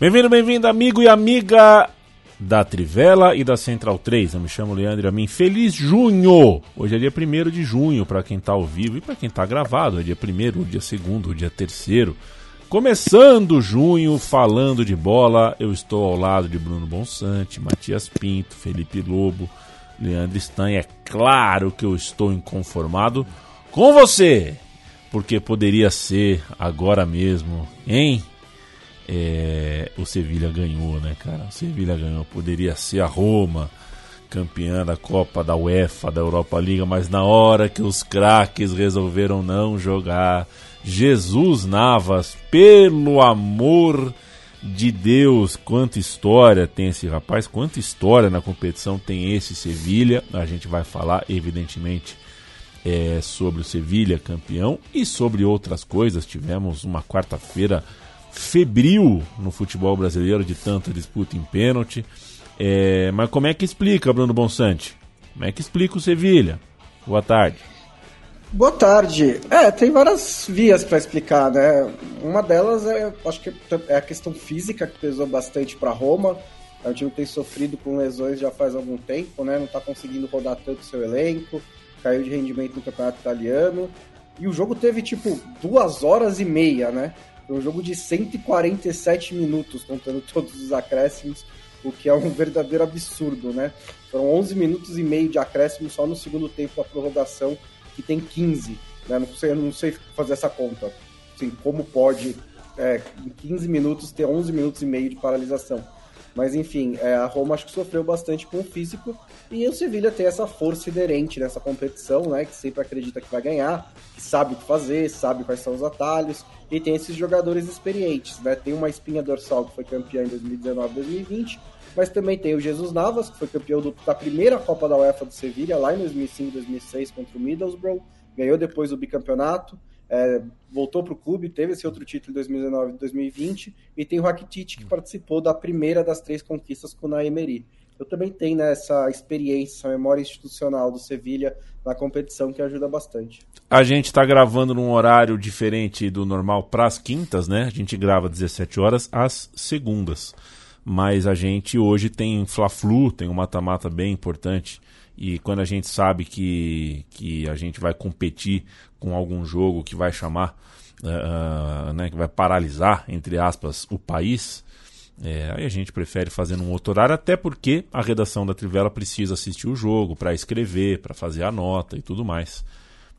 Bem-vindo, bem-vindo, amigo e amiga da Trivela e da Central 3. Eu me chamo Leandro a mim. Feliz junho! Hoje é dia 1 de junho para quem está ao vivo e para quem está gravado. É dia 1 dia 2 dia 3 Começando junho, falando de bola, eu estou ao lado de Bruno Bonsante, Matias Pinto, Felipe Lobo, Leandro Stan. É claro que eu estou inconformado com você, porque poderia ser agora mesmo, hein? É, o Sevilha ganhou, né, cara? O Sevilha ganhou. Poderia ser a Roma campeã da Copa da UEFA, da Europa Liga, mas na hora que os craques resolveram não jogar, Jesus Navas, pelo amor de Deus, quanta história tem esse rapaz, quanta história na competição tem esse Sevilha. A gente vai falar, evidentemente, é, sobre o Sevilha campeão e sobre outras coisas. Tivemos uma quarta-feira febril no futebol brasileiro de tanta disputa em pênalti. É, mas como é que explica, Bruno Bonsante? Como é que explica o Sevilha? Boa tarde. Boa tarde. É, tem várias vias para explicar, né? Uma delas é, acho que é a questão física que pesou bastante para Roma. É um time que tem sofrido com lesões já faz algum tempo, né? Não está conseguindo rodar tanto seu elenco, caiu de rendimento no campeonato italiano. E o jogo teve tipo duas horas e meia, né? Foi um jogo de 147 minutos, contando todos os acréscimos, o que é um verdadeiro absurdo, né? Foram 11 minutos e meio de acréscimo só no segundo tempo da prorrogação, que tem 15. Né? Não, sei, não sei fazer essa conta. Assim, como pode, é, em 15 minutos, ter 11 minutos e meio de paralisação? Mas enfim, é, a Roma acho que sofreu bastante com o físico e o Sevilha tem essa força inerente nessa competição, né? Que sempre acredita que vai ganhar, que sabe o que fazer, sabe quais são os atalhos e tem esses jogadores experientes, né? Tem uma espinha dorsal que foi campeã em 2019 2020, mas também tem o Jesus Navas, que foi campeão do, da primeira Copa da UEFA do Sevilha lá em 2005 2006 contra o Middlesbrough, ganhou depois o bicampeonato é, voltou para o clube, teve esse outro título em 2019 e 2020, e tem o Rakitic, que participou da primeira das três conquistas com o Naemeri. Eu também tenho né, essa experiência, essa memória institucional do Sevilha na competição que ajuda bastante. A gente está gravando num horário diferente do normal para as quintas, né? A gente grava 17 horas às segundas. Mas a gente hoje tem Fla-Flu, tem um mata-mata bem importante e quando a gente sabe que, que a gente vai competir com algum jogo que vai chamar, uh, né, que vai paralisar, entre aspas, o país, é, aí a gente prefere fazer num outro horário, até porque a redação da Trivela precisa assistir o jogo para escrever, para fazer a nota e tudo mais.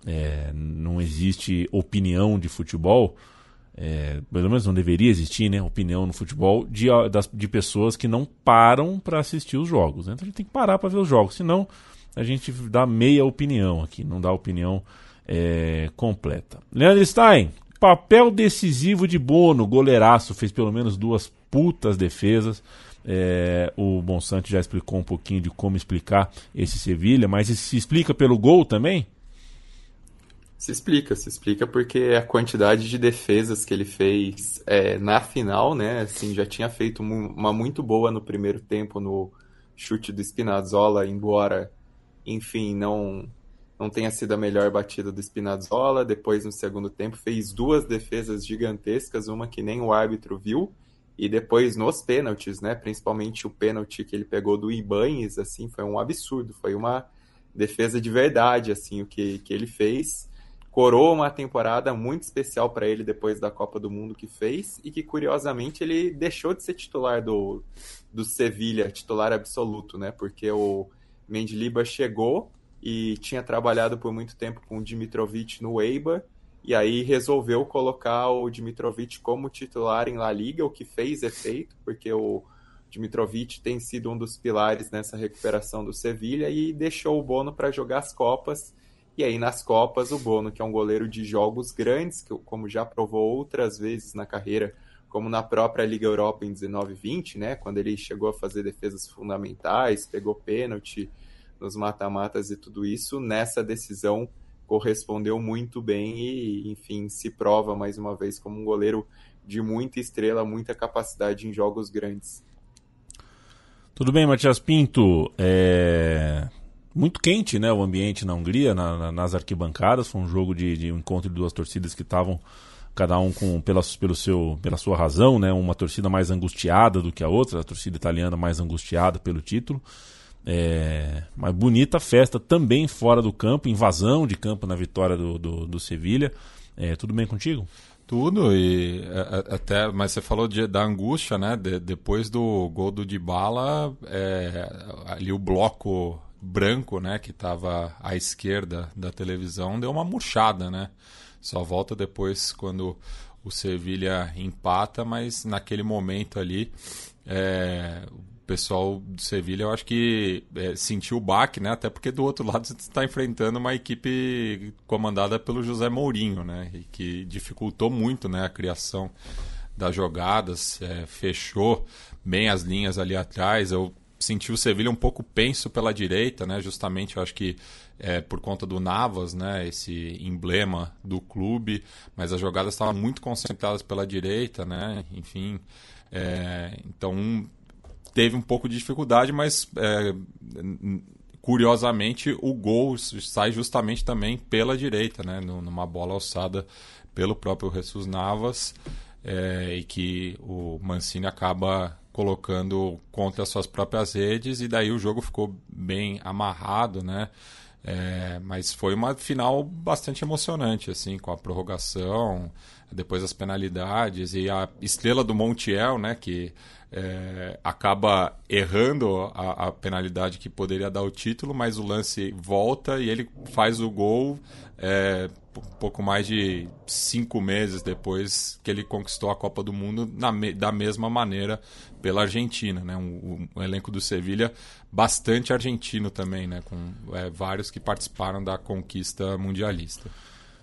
É, não existe opinião de futebol, é, pelo menos não deveria existir, né? Opinião no futebol de, das, de pessoas que não param para assistir os jogos. Né? Então a gente tem que parar para ver os jogos, senão a gente dá meia opinião aqui, não dá opinião é, completa. Leandro Stein, papel decisivo de Bono, goleiraço, fez pelo menos duas putas defesas. É, o Bonsante já explicou um pouquinho de como explicar esse Sevilha, mas se explica pelo gol também? Se explica, se explica porque a quantidade de defesas que ele fez é, na final, né? Assim, já tinha feito uma muito boa no primeiro tempo no chute do Spinazzola, embora, enfim, não não tenha sido a melhor batida do Spinazzola. Depois, no segundo tempo, fez duas defesas gigantescas, uma que nem o árbitro viu. E depois, nos pênaltis, né? Principalmente o pênalti que ele pegou do Ibanes, assim, foi um absurdo. Foi uma defesa de verdade, assim, o que, que ele fez. Coroa uma temporada muito especial para ele depois da Copa do Mundo que fez e que, curiosamente, ele deixou de ser titular do, do Sevilha, titular absoluto, né? Porque o Mendilibar chegou e tinha trabalhado por muito tempo com o Dimitrovic no Eibar, e aí resolveu colocar o Dimitrovic como titular em La Liga, o que fez efeito, porque o Dimitrovic tem sido um dos pilares nessa recuperação do Sevilha e deixou o Bono para jogar as Copas. E aí nas Copas o Bono, que é um goleiro de jogos grandes, que como já provou outras vezes na carreira, como na própria Liga Europa em 19-20, né, quando ele chegou a fazer defesas fundamentais, pegou pênalti nos mata-matas e tudo isso, nessa decisão correspondeu muito bem e, enfim, se prova mais uma vez como um goleiro de muita estrela, muita capacidade em jogos grandes. Tudo bem, Matias Pinto. É... Muito quente né, o ambiente na Hungria, na, na, nas arquibancadas. Foi um jogo de, de um encontro de duas torcidas que estavam cada um com pela, pelo seu, pela sua razão, né? Uma torcida mais angustiada do que a outra, a torcida italiana mais angustiada pelo título. É, bonita festa também fora do campo, invasão de campo na vitória do, do, do Sevilha. É, tudo bem contigo? Tudo, e até, mas você falou de, da angústia, né? De, depois do gol do Dybala, é, ali o bloco branco, né, que estava à esquerda da televisão, deu uma murchada, né? Só volta depois quando o Sevilha empata, mas naquele momento ali, é, pessoal do Sevilha, eu acho que é, sentiu o baque, né? Até porque do outro lado você está enfrentando uma equipe comandada pelo José Mourinho, né? E que dificultou muito, né, a criação das jogadas, é, fechou bem as linhas ali atrás. Eu senti o Sevilha um pouco penso pela direita, né? Justamente, eu acho que é, por conta do Navas, né? Esse emblema do clube, mas as jogadas estavam muito concentradas pela direita, né? Enfim, é, então teve um pouco de dificuldade, mas é, curiosamente o gol sai justamente também pela direita, né? Numa bola alçada pelo próprio Jesus Navas é, e que o Mancini acaba colocando contra as suas próprias redes e daí o jogo ficou bem amarrado, né? É, mas foi uma final bastante emocionante, assim, com a prorrogação, depois as penalidades e a estrela do Montiel, né, que é, acaba errando a, a, penalidade que poderia dar o título, mas o lance volta e ele faz o gol é, pouco mais de cinco meses depois que ele conquistou a Copa do Mundo na, da mesma maneira pela Argentina, né? Um, um elenco do Sevilha bastante argentino também, né? Com é, vários que participaram da conquista mundialista.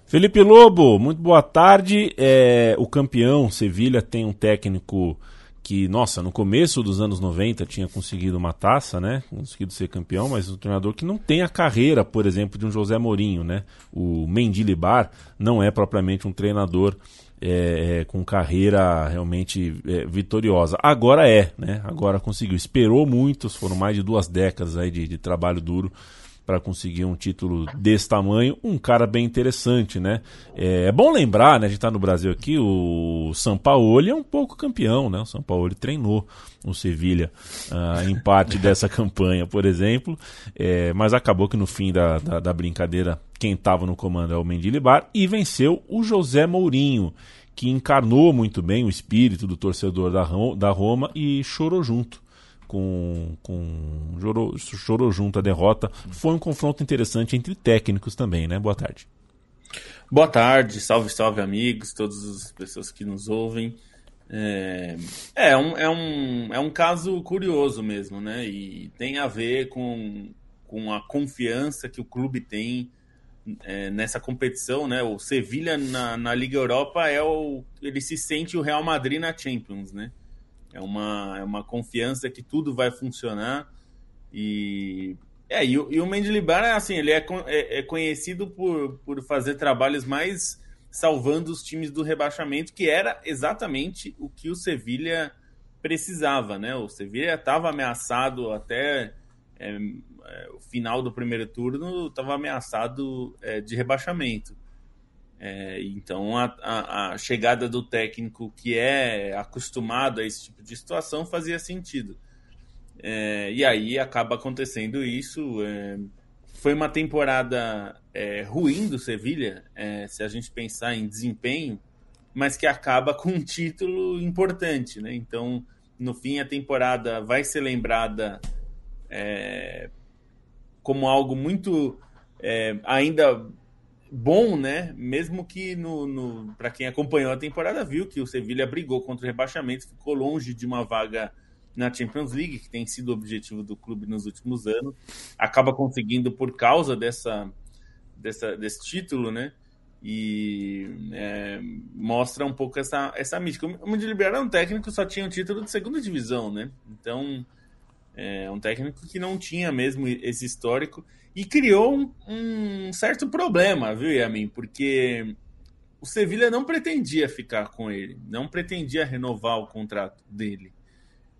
Felipe Lobo, muito boa tarde. É, o campeão Sevilha tem um técnico que, nossa, no começo dos anos 90 tinha conseguido uma taça, né? Conseguido ser campeão, mas um treinador que não tem a carreira, por exemplo, de um José Mourinho, né? O Mendilibar não é propriamente um treinador é, com carreira realmente é, vitoriosa. Agora é, né? Agora conseguiu. Esperou muitos, foram mais de duas décadas aí de, de trabalho duro para conseguir um título desse tamanho, um cara bem interessante, né? É, é bom lembrar, né? A gente está no Brasil aqui, o São Paulo é um pouco campeão, né? O São Paulo treinou o Sevilha uh, em parte dessa campanha, por exemplo, é, mas acabou que no fim da, da, da brincadeira quem estava no comando é o Mendilibar e venceu o José Mourinho que encarnou muito bem o espírito do torcedor da, da Roma e chorou junto com, com chorou, chorou junto a derrota. Foi um confronto interessante entre técnicos também, né? Boa tarde. Boa tarde, salve, salve amigos, todas as pessoas que nos ouvem. É, é, um, é, um, é um caso curioso mesmo, né? E tem a ver com, com a confiança que o clube tem é, nessa competição, né? O Sevilha na, na Liga Europa é o. Ele se sente o Real Madrid na Champions, né? É uma, é uma confiança que tudo vai funcionar. E, é, e, e o Mendilibar, assim, ele é, é, é, conhecido por, por fazer trabalhos mais salvando os times do rebaixamento, que era exatamente o que o Sevilha precisava, né? O Sevilha estava ameaçado até é, é, o final do primeiro turno, estava ameaçado é, de rebaixamento. É, então a, a, a, chegada do técnico que é acostumado a esse tipo de situação fazia sentido. É, e aí acaba acontecendo isso. É, foi uma temporada é, ruim do Sevilha, é, se a gente pensar em desempenho, mas que acaba com um título importante. Né? Então, no fim, a temporada vai ser lembrada é, como algo muito ainda bom, né? Mesmo que no, no para quem acompanhou a temporada viu que o Sevilha brigou contra o rebaixamento, ficou longe de uma vaga na Champions League, que tem sido o objetivo do clube nos últimos anos, acaba conseguindo por causa dessa, dessa desse título, né? E é, mostra um pouco essa, essa mística. O Mendilibar era um técnico só tinha um título de segunda divisão, né? Então, é um técnico que não tinha mesmo esse histórico e criou um, um certo problema, viu, Yamin? Porque o Sevilha não pretendia ficar com ele, não pretendia renovar o contrato dele.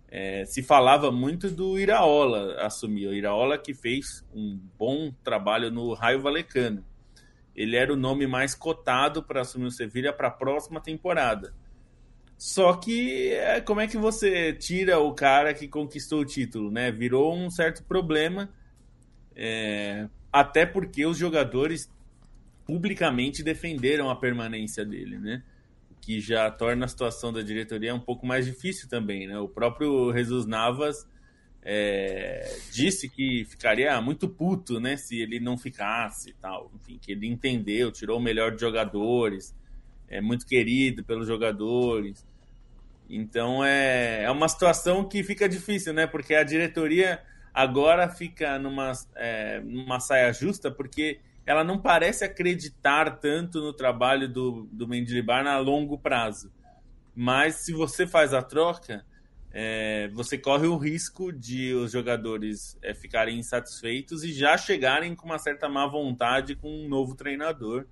É, se falava muito do Iraola assumir, o Iraola que fez um bom trabalho no Raio Valecano. Ele era o nome mais cotado para assumir o Sevilha para a próxima temporada. Só que é, como é que você tira o cara que conquistou o título, né? Virou um certo problema é, até porque os jogadores publicamente defenderam a permanência dele, né? Que já torna a situação da diretoria um pouco mais difícil também, né? O próprio Jesus Navas é, disse que ficaria muito puto, né? Se ele não ficasse e tal. Enfim, que ele entendeu, tirou o melhor de jogadores, é muito querido pelos jogadores. Então é, é uma situação que fica difícil, né? Porque a diretoria agora fica numa, é, numa saia justa, porque ela não parece acreditar tanto no trabalho do, do Mendilibar a longo prazo. Mas se você faz a troca, é, você corre o risco de os jogadores é, ficarem insatisfeitos e já chegarem com uma certa má vontade com um novo treinador.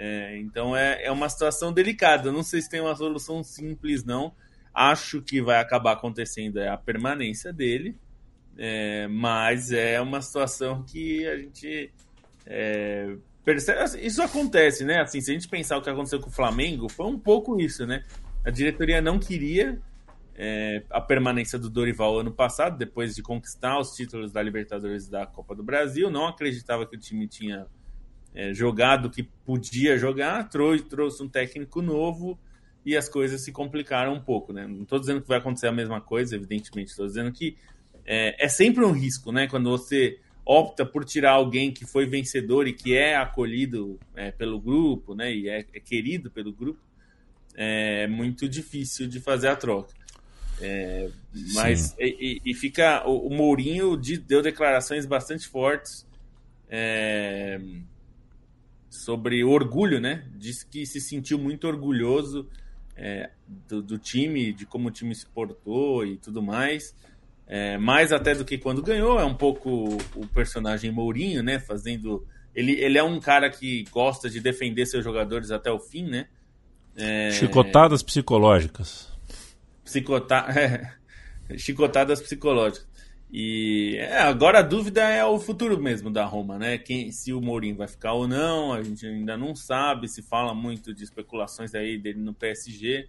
É, então é, é uma situação delicada. não sei se tem uma solução simples, não. Acho que vai acabar acontecendo é a permanência dele. É, mas é uma situação que a gente é, percebe. Assim, isso acontece, né? Assim, se a gente pensar o que aconteceu com o Flamengo, foi um pouco isso, né? A diretoria não queria é, a permanência do Dorival ano passado, depois de conquistar os títulos da Libertadores e da Copa do Brasil. Não acreditava que o time tinha é, jogado que podia jogar, trouxe, trouxe um técnico novo e as coisas se complicaram um pouco, né? Não estou dizendo que vai acontecer a mesma coisa, evidentemente, estou dizendo que é, é sempre um risco, né? Quando você opta por tirar alguém que foi vencedor e que é acolhido é, pelo grupo, né? E é, é, querido pelo grupo, é muito difícil de fazer a troca. É, mas e, e, fica o, o Mourinho deu declarações bastante fortes é, sobre orgulho, né? Disse que se sentiu muito orgulhoso é, do, do, time, de como o time se portou e tudo mais é, mais até do que quando ganhou. É um pouco o personagem Mourinho, né? Fazendo. Ele, ele é um cara que gosta de defender seus jogadores até o fim, né? É... Chicotadas psicológicas. Psicota... É, chicotadas psicológicas. E é, agora a dúvida é o futuro mesmo da Roma, né? Quem, se o Mourinho vai ficar ou não, a gente ainda não sabe. Se fala muito de especulações aí dele no PSG.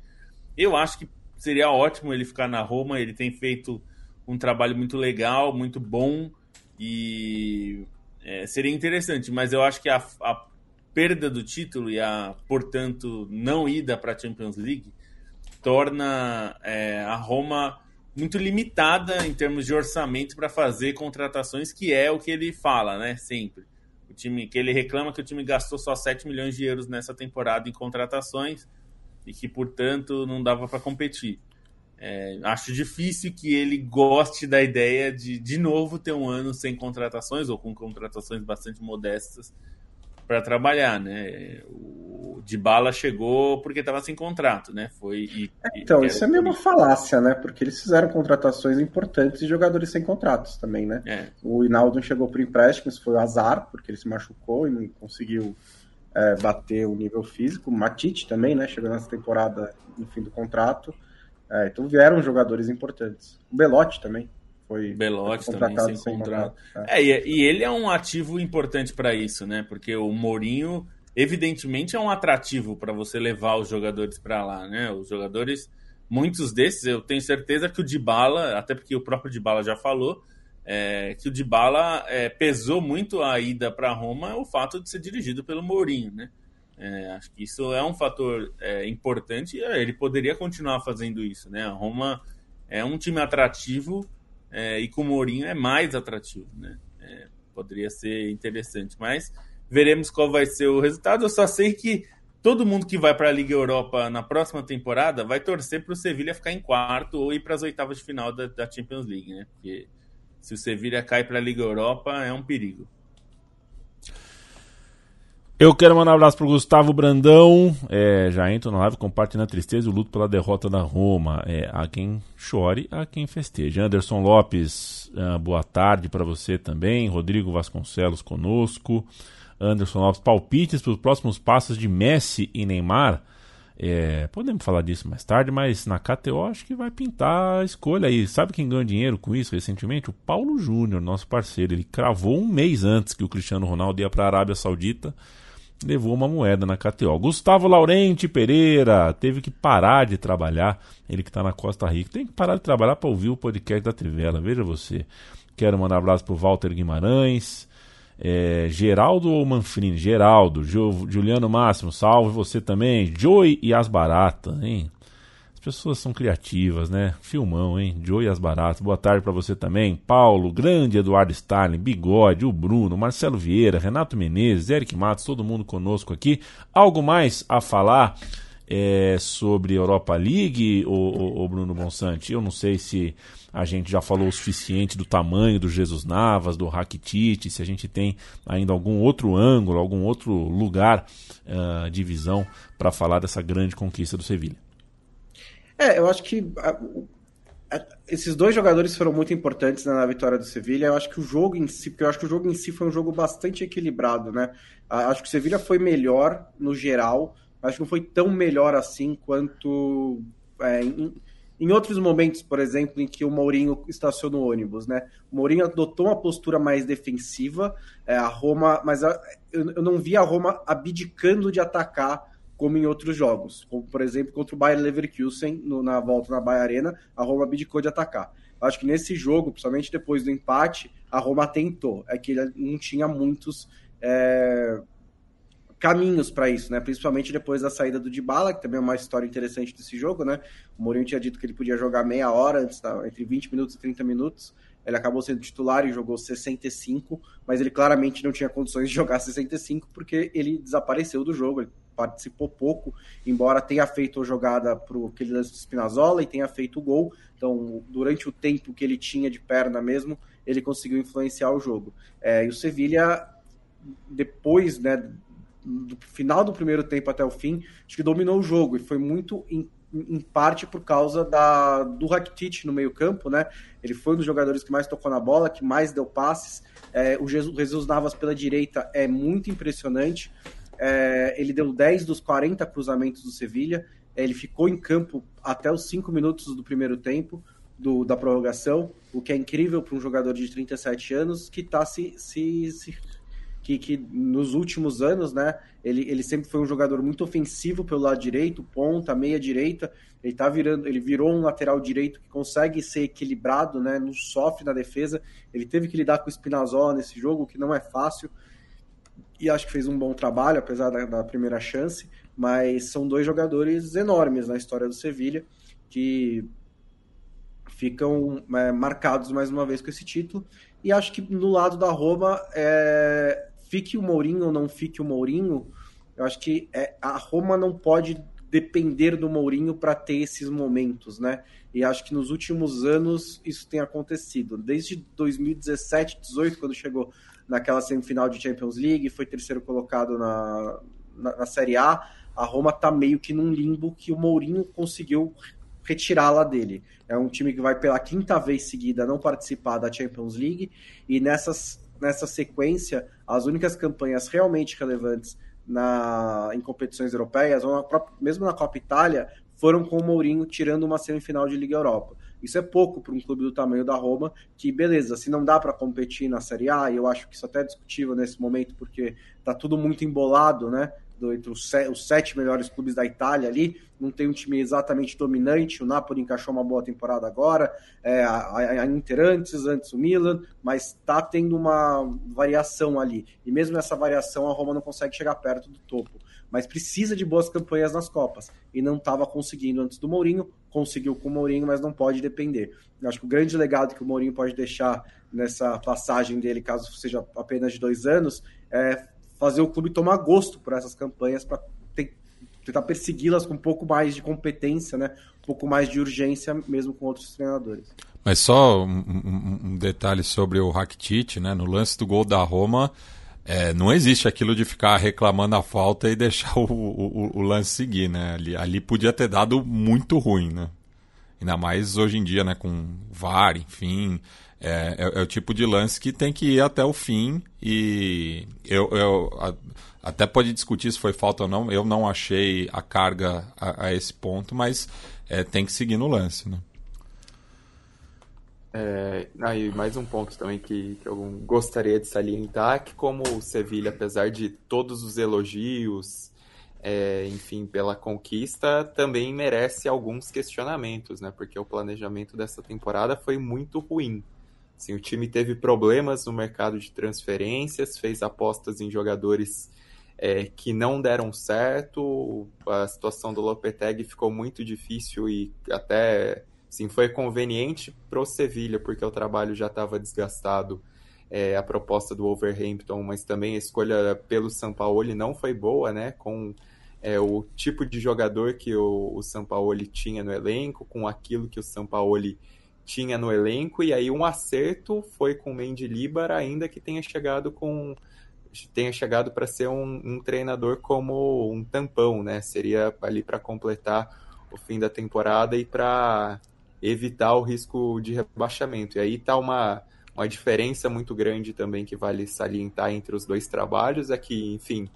Eu acho que seria ótimo ele ficar na Roma. Ele tem feito um trabalho muito legal, muito bom e é, seria interessante, mas eu acho que a, a, perda do título e a, portanto, não ida para a Champions League torna é, a Roma muito limitada em termos de orçamento para fazer contratações, que é o que ele fala, né? Sempre. O time que ele reclama que o time gastou só 7 milhões de euros nessa temporada em contratações e que, portanto, não dava para competir. É, acho difícil que ele goste da ideia de, de novo, ter um ano sem contratações ou com contratações bastante modestas para trabalhar, né? O Bala chegou porque estava sem contrato, né? Foi e, então isso é meio uma falácia, né? Porque eles fizeram contratações importantes de jogadores sem contratos também, né? É. O Hinaldo chegou por empréstimo, isso foi azar porque ele se machucou e não conseguiu é, bater o nível físico. O Matite também, né? Chegou nessa temporada no fim do contrato. É, então vieram jogadores importantes. O Belotti também foi Belotti também sem contrato. contrato. É, e, e, ele é um ativo importante para isso, né? Porque o Mourinho, evidentemente, é um atrativo para você levar os jogadores para lá, né? Os jogadores, muitos desses, eu tenho certeza que o Dybala, até porque o próprio Dybala já falou, é, que o Dybala é, pesou muito a ida para Roma o fato de ser dirigido pelo Mourinho, né? É, acho que isso é um fator é, importante e é, ele poderia continuar fazendo isso, né? A Roma é um time atrativo é, e com o Mourinho é mais atrativo, né? É, poderia ser interessante, mas veremos qual vai ser o resultado. Eu só sei que todo mundo que vai para a Liga Europa na próxima temporada vai torcer para o Sevilha ficar em quarto ou ir para as oitavas de final da, da, Champions League, né? Porque se o Sevilha cai para a Liga Europa é um perigo. Eu quero mandar um abraço pro Gustavo Brandão. É, já entro na live compartilhando a tristeza e o luto pela derrota da Roma. É, há quem chore, há quem festeje. Anderson Lopes, uh, boa tarde para você também. Rodrigo Vasconcelos conosco. Anderson Lopes, palpites para os próximos passos de Messi e Neymar. É, podemos falar disso mais tarde, mas na KTO acho que vai pintar a escolha aí. Sabe quem ganhou dinheiro com isso recentemente? O Paulo Júnior, nosso parceiro. Ele cravou um mês antes que o Cristiano Ronaldo ia para a Arábia Saudita. Levou uma moeda na KTO. Gustavo Laurente Pereira teve que parar de trabalhar. Ele que está na Costa Rica. Tem que parar de trabalhar para ouvir o podcast da Trivela. Veja você. Quero mandar um abraço para o Walter Guimarães. É, Geraldo ou Manfrini? Geraldo. Juliano Máximo, salve você também. Joey e as Baratas, hein? As pessoas são criativas, né? Filmão, hein? Joey e as Baratas. Boa tarde para você também. Paulo, grande Eduardo Stalin, Bigode, o Bruno, Marcelo Vieira, Renato Menezes, Eric Matos, todo mundo conosco aqui. Algo mais a falar? É, sobre Europa League, o, Bruno Bonsante? Eu não sei se a gente já falou o suficiente do tamanho do Jesus Navas, do Rakitic, se a gente tem ainda algum outro ângulo, algum outro lugar uh, de visão para falar dessa grande conquista do Sevilha. É, eu acho que a, a, esses dois jogadores foram muito importantes na vitória do Sevilha. Eu acho que o jogo em si, porque eu acho que o jogo em si foi um jogo bastante equilibrado, né? Acho que o Sevilha foi melhor no geral, acho que não foi tão melhor assim quanto é, em, em outros momentos, por exemplo, em que o Mourinho estacionou o ônibus, né? O Mourinho adotou uma postura mais defensiva, é, a Roma, mas a, eu, eu, não vi a Roma abdicando de atacar como em outros jogos, como por exemplo contra o Bayern Leverkusen no, na volta na Bahia Arena, a Roma abdicou de atacar. Acho que nesse jogo, principalmente depois do empate, a Roma tentou. É que ele não tinha muitos é, caminhos para isso, né? Principalmente depois da saída do Dybala, que também é uma história interessante desse jogo, né? O Mourinho tinha dito que ele podia jogar meia hora antes, tá? entre 20 minutos e 30 minutos. Ele acabou sendo titular e jogou 65, mas ele claramente não tinha condições de jogar 65 porque ele desapareceu do jogo, ele participou pouco, embora tenha feito a jogada para aquele lance do Spinazzola e tenha feito o gol. Então, durante o tempo que ele tinha de perna mesmo, ele conseguiu influenciar o jogo. É, e o Sevilha, depois né, do final do primeiro tempo até o fim, acho que dominou o jogo e foi muito em, em parte por causa da, do Rakitic no meio campo, né? Ele foi um dos jogadores que mais tocou na bola, que mais deu passes. É, o Jesus Navas pela direita é muito impressionante. É, ele deu 10 dos 40 cruzamentos do Sevilha. É, ele ficou em campo até os 5 minutos do primeiro tempo do, da prorrogação, o que é incrível para um jogador de 37 anos que está se, se, se que, que nos últimos anos, né, ele, ele sempre foi um jogador muito ofensivo pelo lado direito, ponta, meia direita. Ele tá virando, ele virou um lateral direito que consegue ser equilibrado, né, não sofre na defesa. Ele teve que lidar com o Spinazzola nesse jogo, que não é fácil. E acho que fez um bom trabalho, apesar da, da primeira chance. Mas são dois jogadores enormes na história do Sevilha que ficam é, marcados mais uma vez com esse título. E acho que no lado da Roma, é, fique o Mourinho ou não fique o Mourinho, eu acho que é, a Roma não pode depender do Mourinho para ter esses momentos, né? E acho que nos últimos anos isso tem acontecido. Desde 2017, 18, quando chegou naquela semifinal de Champions League, foi terceiro colocado na, na, na Série A, a Roma tá meio que num limbo que o Mourinho conseguiu retirá-la dele. É um time que vai pela quinta vez seguida não participar da Champions League e nessas nessa sequência, as únicas campanhas realmente relevantes na, em competições europeias, ou na mesmo na Copa Itália, foram com o Mourinho tirando uma semifinal de Liga Europa. Isso é pouco para um clube do tamanho da Roma, que beleza, se não dá para competir na Série A, e eu acho que isso até é discutível nesse momento, porque tá tudo muito embolado, né? entre os, os, sete melhores clubes da Itália ali, não tem um time exatamente dominante, o Napoli encaixou uma boa temporada agora, é, a, a, Inter antes, antes o Milan, mas está tendo uma variação ali, e mesmo nessa variação a Roma não consegue chegar perto do topo, mas precisa de boas campanhas nas Copas, e não estava conseguindo antes do Mourinho, conseguiu com o Mourinho, mas não pode depender. Eu acho que o grande legado que o Mourinho pode deixar nessa passagem dele, caso seja apenas de dois anos, é fazer o clube tomar gosto por essas campanhas para tentar persegui-las com um pouco mais de competência, né? Um pouco mais de urgência, mesmo com outros treinadores. Mas só um, um, um detalhe sobre o Rakitic, né? No lance do gol da Roma, é, não existe aquilo de ficar reclamando a falta e deixar o, o, o, lance seguir, né? Ali, ali podia ter dado muito ruim, né? Ainda mais hoje em dia, né? Com VAR, enfim. É, é, é, o tipo de lance que tem que ir até o fim e eu, eu a, até pode discutir se foi falta ou não. Eu não achei a carga a, a esse ponto, mas é, tem que seguir no lance, né? É, aí mais um ponto também que, que, eu gostaria de salientar que como o Sevilha, apesar de todos os elogios, é, enfim, pela conquista, também merece alguns questionamentos, né? Porque o planejamento dessa temporada foi muito ruim. Assim, o time teve problemas no mercado de transferências, fez apostas em jogadores é, que não deram certo, a situação do Lopetegui ficou muito difícil e até Sim, foi conveniente pro Sevilha, porque o trabalho já estava desgastado. É, a proposta do Wolverhampton, mas também a escolha pelo Sampaoli não foi boa, né? Com é, o tipo de jogador que o, o Sampaoli tinha no elenco, com aquilo que o Sampaoli tinha no elenco, e aí um acerto foi com o Mendy Libar, ainda que tenha chegado com tenha chegado para ser um, um, treinador como um tampão, né? Seria ali para completar o fim da temporada e para evitar o risco de rebaixamento. E aí está uma, uma diferença muito grande também que vale salientar entre os dois trabalhos, é que, enfim,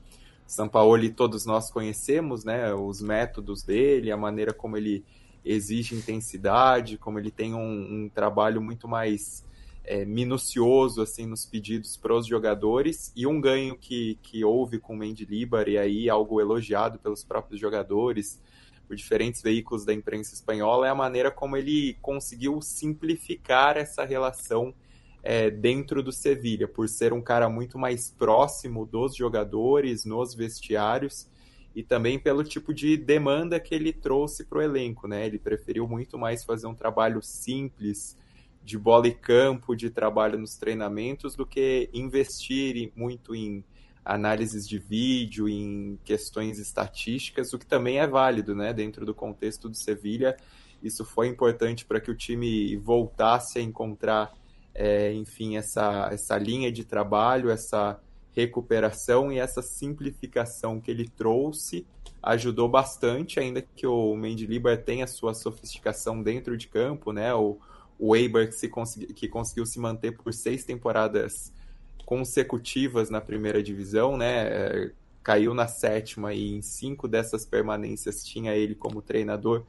São Paulo todos nós conhecemos, né, os métodos dele, a maneira como ele exige intensidade, como ele tem um, um trabalho muito mais é, minucioso assim nos pedidos para os jogadores e um ganho que, que houve com o Mendy Libar e aí algo elogiado pelos próprios jogadores por diferentes veículos da imprensa espanhola, é a maneira como ele conseguiu simplificar essa relação é, dentro do Sevilha, por ser um cara muito mais próximo dos jogadores, nos vestiários, e também pelo tipo de demanda que ele trouxe para o elenco. Né? Ele preferiu muito mais fazer um trabalho simples, de bola e campo, de trabalho nos treinamentos, do que investir muito em análises de vídeo, em questões estatísticas, o que também é válido, né? Dentro do contexto do Sevilha, isso foi importante para que o time voltasse a encontrar, é, enfim, essa, essa linha de trabalho, essa recuperação e essa simplificação que ele trouxe ajudou bastante, ainda que o Mendilibar tenha sua sofisticação dentro de campo, né? O, o Eibar que, se consegui, que conseguiu se manter por seis temporadas consecutivas na primeira divisão, né? É, caiu na sétima e em cinco dessas permanências tinha ele como treinador.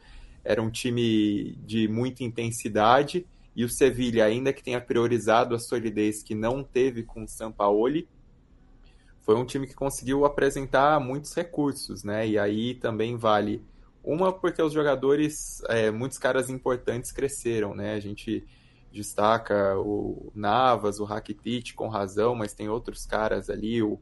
Era um time de muita intensidade e o Sevilha, ainda que tenha priorizado a solidez que não teve com o Sampaoli, foi um time que conseguiu apresentar muitos recursos, né? E aí também vale uma porque os jogadores, é, muitos caras importantes cresceram, né? A gente destaca o Navas, o Rakitic com razão, mas tem outros caras ali, o,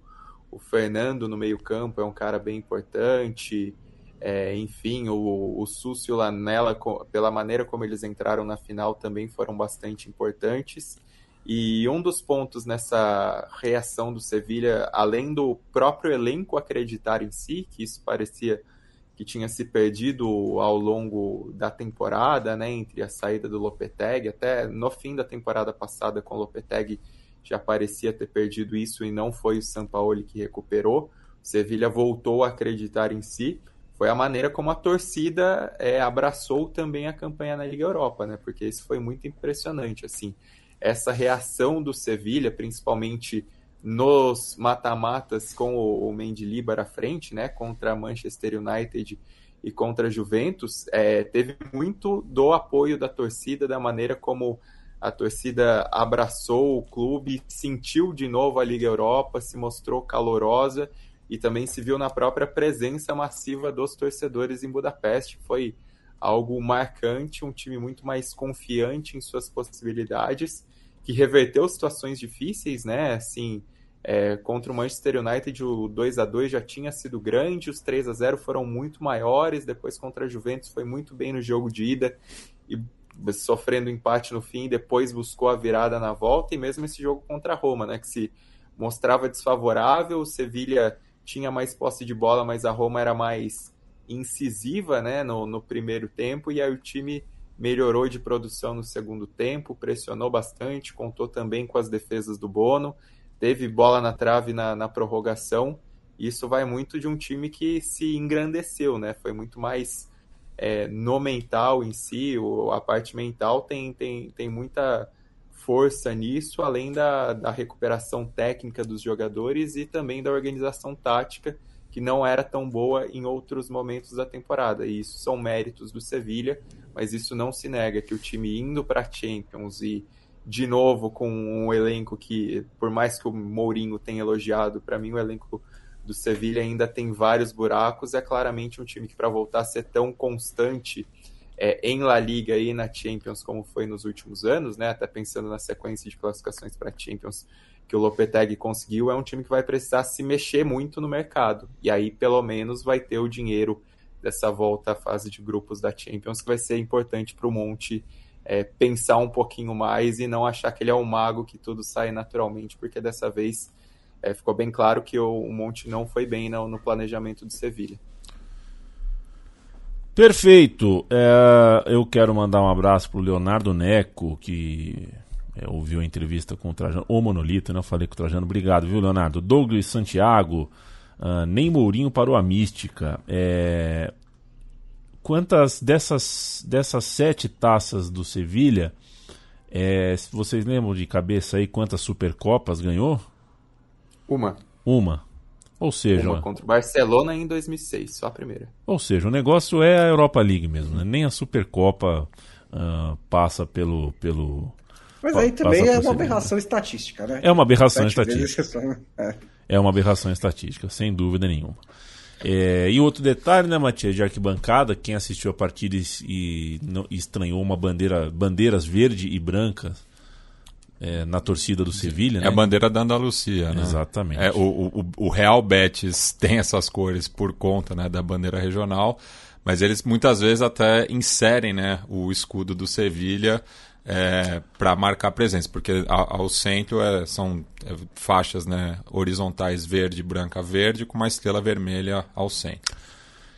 o Fernando no meio campo é um cara bem importante, é, enfim, o, o Súcio Lanella, pela maneira como eles entraram na final, também foram bastante importantes. E um dos pontos nessa reação do Sevilha, além do próprio elenco acreditar em si, que isso parecia que tinha se perdido ao longo da temporada, né, entre a saída do Lopetegui, até no fim da temporada passada com o Lopetegui já parecia ter perdido isso e não foi o Sampaoli que recuperou. O Sevilha voltou a acreditar em si. Foi a maneira como a torcida é, abraçou também a campanha na Liga Europa, né? Porque isso foi muito impressionante, assim. Essa reação do Sevilha, principalmente nos mata-matas com o, o Mendilibar à frente, né, contra Manchester United e contra Juventus, é, teve muito do apoio da torcida, da maneira como a torcida abraçou o clube, sentiu de novo a Liga Europa, se mostrou calorosa e também se viu na própria presença massiva dos torcedores em Budapeste. Foi algo marcante, um time muito mais confiante em suas possibilidades, que reverteu situações difíceis, né? Assim, é, contra o Manchester United, o 2 a 2 já tinha sido grande, os 3 a 0 foram muito maiores. Depois, contra a Juventus, foi muito bem no jogo de ida e sofrendo empate no fim. Depois, buscou a virada na volta. E mesmo esse jogo contra a Roma, né, que se mostrava desfavorável, o Sevilha tinha mais posse de bola, mas a Roma era mais incisiva né, no, no primeiro tempo, e aí o time melhorou de produção no segundo tempo, pressionou bastante, contou também com as defesas do Bono, teve bola na trave na, na prorrogação. Isso vai muito de um time que se engrandeceu, né? Foi muito mais é, no mental em si, a parte mental tem, tem, tem muita força nisso, além da, da recuperação técnica dos jogadores e também da organização tática, que não era tão boa em outros momentos da temporada. E isso são méritos do Sevilha, mas isso não se nega que o time indo para Champions e de novo com um elenco que, por mais que o Mourinho tenha elogiado, para mim o elenco do Sevilha ainda tem vários buracos. É claramente um time que, para voltar a ser tão constante é, em La Liga e na Champions como foi nos últimos anos, né? Até pensando na sequência de classificações para Champions que o Lopetegui conseguiu, é um time que vai precisar se mexer muito no mercado. E aí, pelo menos, vai ter o dinheiro dessa volta à fase de grupos da Champions, que vai ser importante para o Monte é, pensar um pouquinho mais e não achar que ele é um mago que tudo sai naturalmente, porque dessa vez é, ficou bem claro que o, o Monte não foi bem no, no planejamento de Sevilha. Perfeito. É, eu quero mandar um abraço para o Leonardo Neco, que é, ouviu a entrevista com o Trajano, o Monolito, né? Eu falei com o Trajano. Obrigado, viu, Leonardo? Douglas Santiago, uh, nem Mourinho parou a mística. É, quantas dessas, dessas sete taças do Sevilha, é, vocês lembram de cabeça aí quantas Supercopas ganhou? Uma. Uma. Ou seja. Uma contra o Barcelona em 2006, só a primeira. Ou seja, o negócio é a Europa League mesmo, né? Nem a Supercopa uh, passa pelo. pelo Mas aí também é uma aberração estatística, né? É uma aberração Sete estatística. É. é uma aberração estatística, sem dúvida nenhuma. É, e outro detalhe, né, Matias, de arquibancada, quem assistiu a partida e, e estranhou uma bandeira, bandeiras verde e branca é, na torcida do Sevilha. Né? É a bandeira da Andalucia, né? Exatamente. É, o, o, o, Real Betis tem essas cores por conta né, da bandeira regional, mas eles muitas vezes até inserem né, o escudo do Sevilha é, para marcar presença, porque ao, centro é, são é, faixas né, horizontais verde, branca, verde, com uma estrela vermelha ao centro.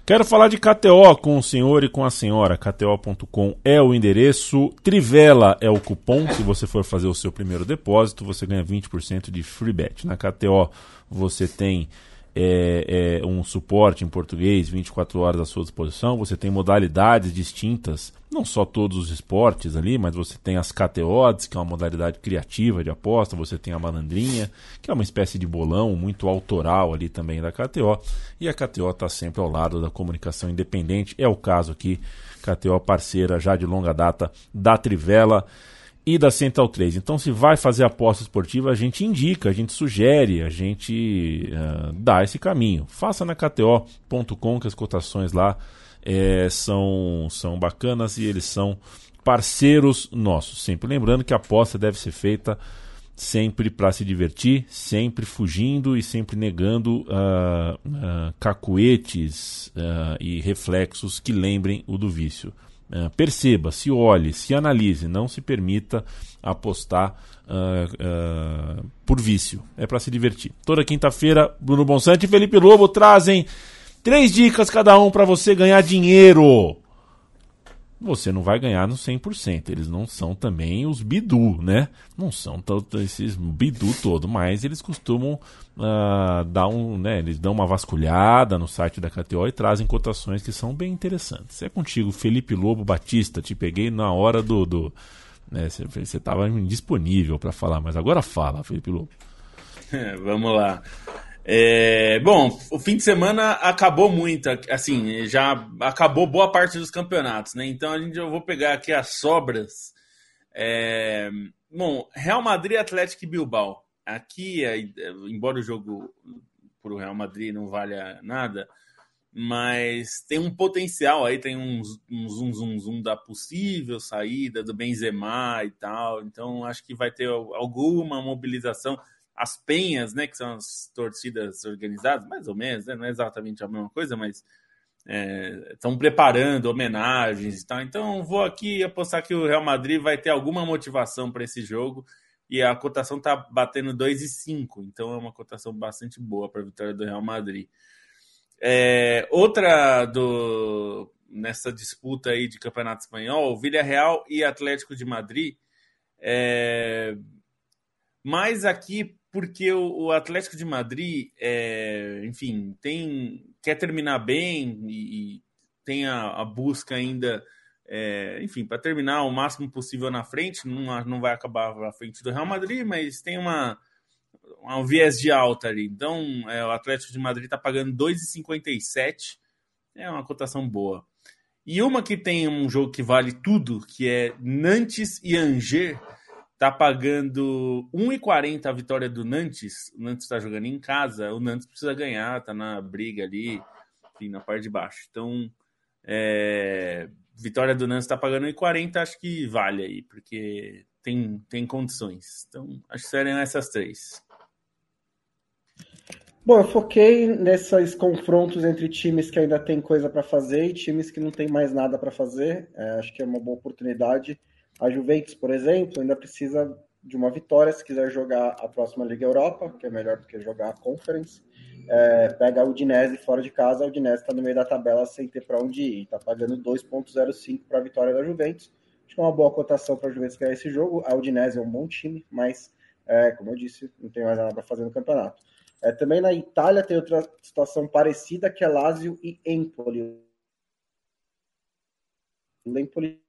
Quero falar de KTO com o senhor e com a senhora. KTO.com é o endereço. Trivela é o cupom. Se você for fazer o seu primeiro depósito, você ganha 20% de free bet. Na KTO você tem é, é, um suporte em português 24 horas à sua disposição. Você tem modalidades distintas, não só todos os esportes ali, mas você tem as KTOs, que é uma modalidade criativa de aposta. Você tem a malandrinha, que é uma espécie de bolão muito autoral ali também da KTO. E a KTO está sempre ao lado da comunicação independente. É o caso aqui, KTO parceira já de longa data da Trivela e da Central 3. Então, se vai fazer aposta esportiva, a gente indica, a gente sugere, a gente uh, dá esse caminho. Faça na KTO.com, que as cotações lá é, são, são bacanas e eles são parceiros nossos. Sempre lembrando que a aposta deve ser feita sempre para se divertir, sempre fugindo e sempre negando uh, uh, cacuetes e reflexos que lembrem o do vício. Uh, perceba, se olhe, se analise, não se permita apostar uh, uh, por vício. É para se divertir. Toda quinta-feira, Bruno Bonsante e Felipe Lobo trazem três dicas cada um para você ganhar dinheiro você não vai ganhar no 100%. Eles não são também os bidu, né? Não são todos esses bidu todo, mas eles costumam uh, dar um, né? Eles dão uma vasculhada no site da KTO e trazem cotações que são bem interessantes. É contigo, Felipe Lobo Batista. Te peguei na hora do, do né? Você estava indisponível para falar, mas agora fala, Felipe Lobo. vamos lá. É, bom, o fim de semana acabou muito, assim, já acabou boa parte dos campeonatos, né? Então a gente eu vou pegar aqui as sobras. É, bom, Real Madrid, Atlético e Bilbao. Aqui, é, embora o jogo para o Real Madrid não valha nada, mas tem um potencial aí, tem um, um zoom, zoom, zoom da possível saída do Benzema e tal. Então acho que vai ter alguma mobilização as penhas, né, que são as torcidas organizadas, mais ou menos, né, não é exatamente a mesma coisa, mas estão é, preparando homenagens e tal. Então, vou aqui apostar que o Real Madrid vai ter alguma motivação para esse jogo, e a cotação está batendo 2,5, então é uma cotação bastante boa para a vitória do Real Madrid. É, outra do nessa disputa aí de campeonato espanhol, Villarreal e Atlético de Madrid. É, mas aqui porque o, Atlético de Madrid, é, enfim, tem quer terminar bem e, e tem a, a, busca ainda, é, enfim, para terminar o máximo possível na frente. Não, não vai acabar à frente do Real Madrid, mas tem uma um viés de alta ali. Então, é, o Atlético de Madrid está pagando 2,57. É uma cotação boa. E uma que tem um jogo que vale tudo, que é Nantes e Angers, tá pagando 1,40 a vitória do Nantes. O Nantes está jogando em casa, o Nantes precisa ganhar, tá na briga ali, enfim, na parte de baixo. Então, é... vitória do Nantes está pagando 1,40, acho que vale aí, porque tem, tem condições. Então, acho que seriam essas três. Bom, eu foquei nesses confrontos entre times que ainda tem coisa para fazer e times que não tem mais nada para fazer. É, acho que é uma boa oportunidade. A Juventus, por exemplo, ainda precisa de uma vitória se quiser jogar a próxima Liga Europa, que é melhor do que jogar a Conference. É, pega a Udinese fora de casa, a Udinese está no meio da tabela sem ter para onde ir. Está pagando 2,05 para a vitória da Juventus. Acho que é uma boa cotação para a Juventus ganhar esse jogo. A Udinese é um bom time, mas, é, como eu disse, não tem mais nada para fazer no campeonato. É, também na Itália tem outra situação parecida que é Lazio e Empoli. O Empoli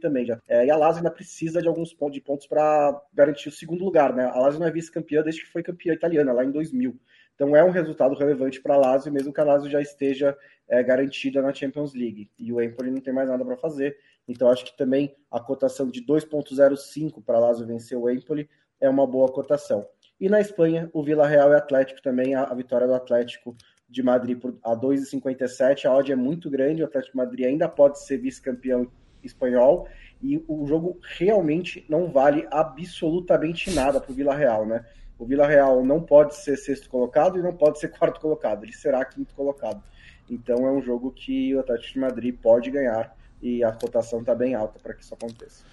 também já. É, e a Lazio ainda precisa de alguns pontos, de pontos para garantir o segundo lugar, né? A Lazio não é vice-campeã desde que foi campeã italiana, lá em 2000. Então é um resultado relevante para a Lazio, mesmo que a Lazio já esteja é, garantida na Champions League. E o Empoli não tem mais nada para fazer. Então acho que também a cotação de 2.05 para a Lazio vencer o Empoli é uma boa cotação. E na Espanha, o Vila Real e Atlético também, a, a vitória do Atlético de Madrid por, a 2,57. A odd é muito grande, o Atlético de Madrid ainda pode ser vice-campeão espanhol e o jogo realmente não vale absolutamente nada para o Vila Real, né? O Vila Real não pode ser sexto colocado e não pode ser quarto colocado, ele será quinto colocado. Então é um jogo que o Atlético de Madrid pode ganhar e a cotação está bem alta para que isso aconteça.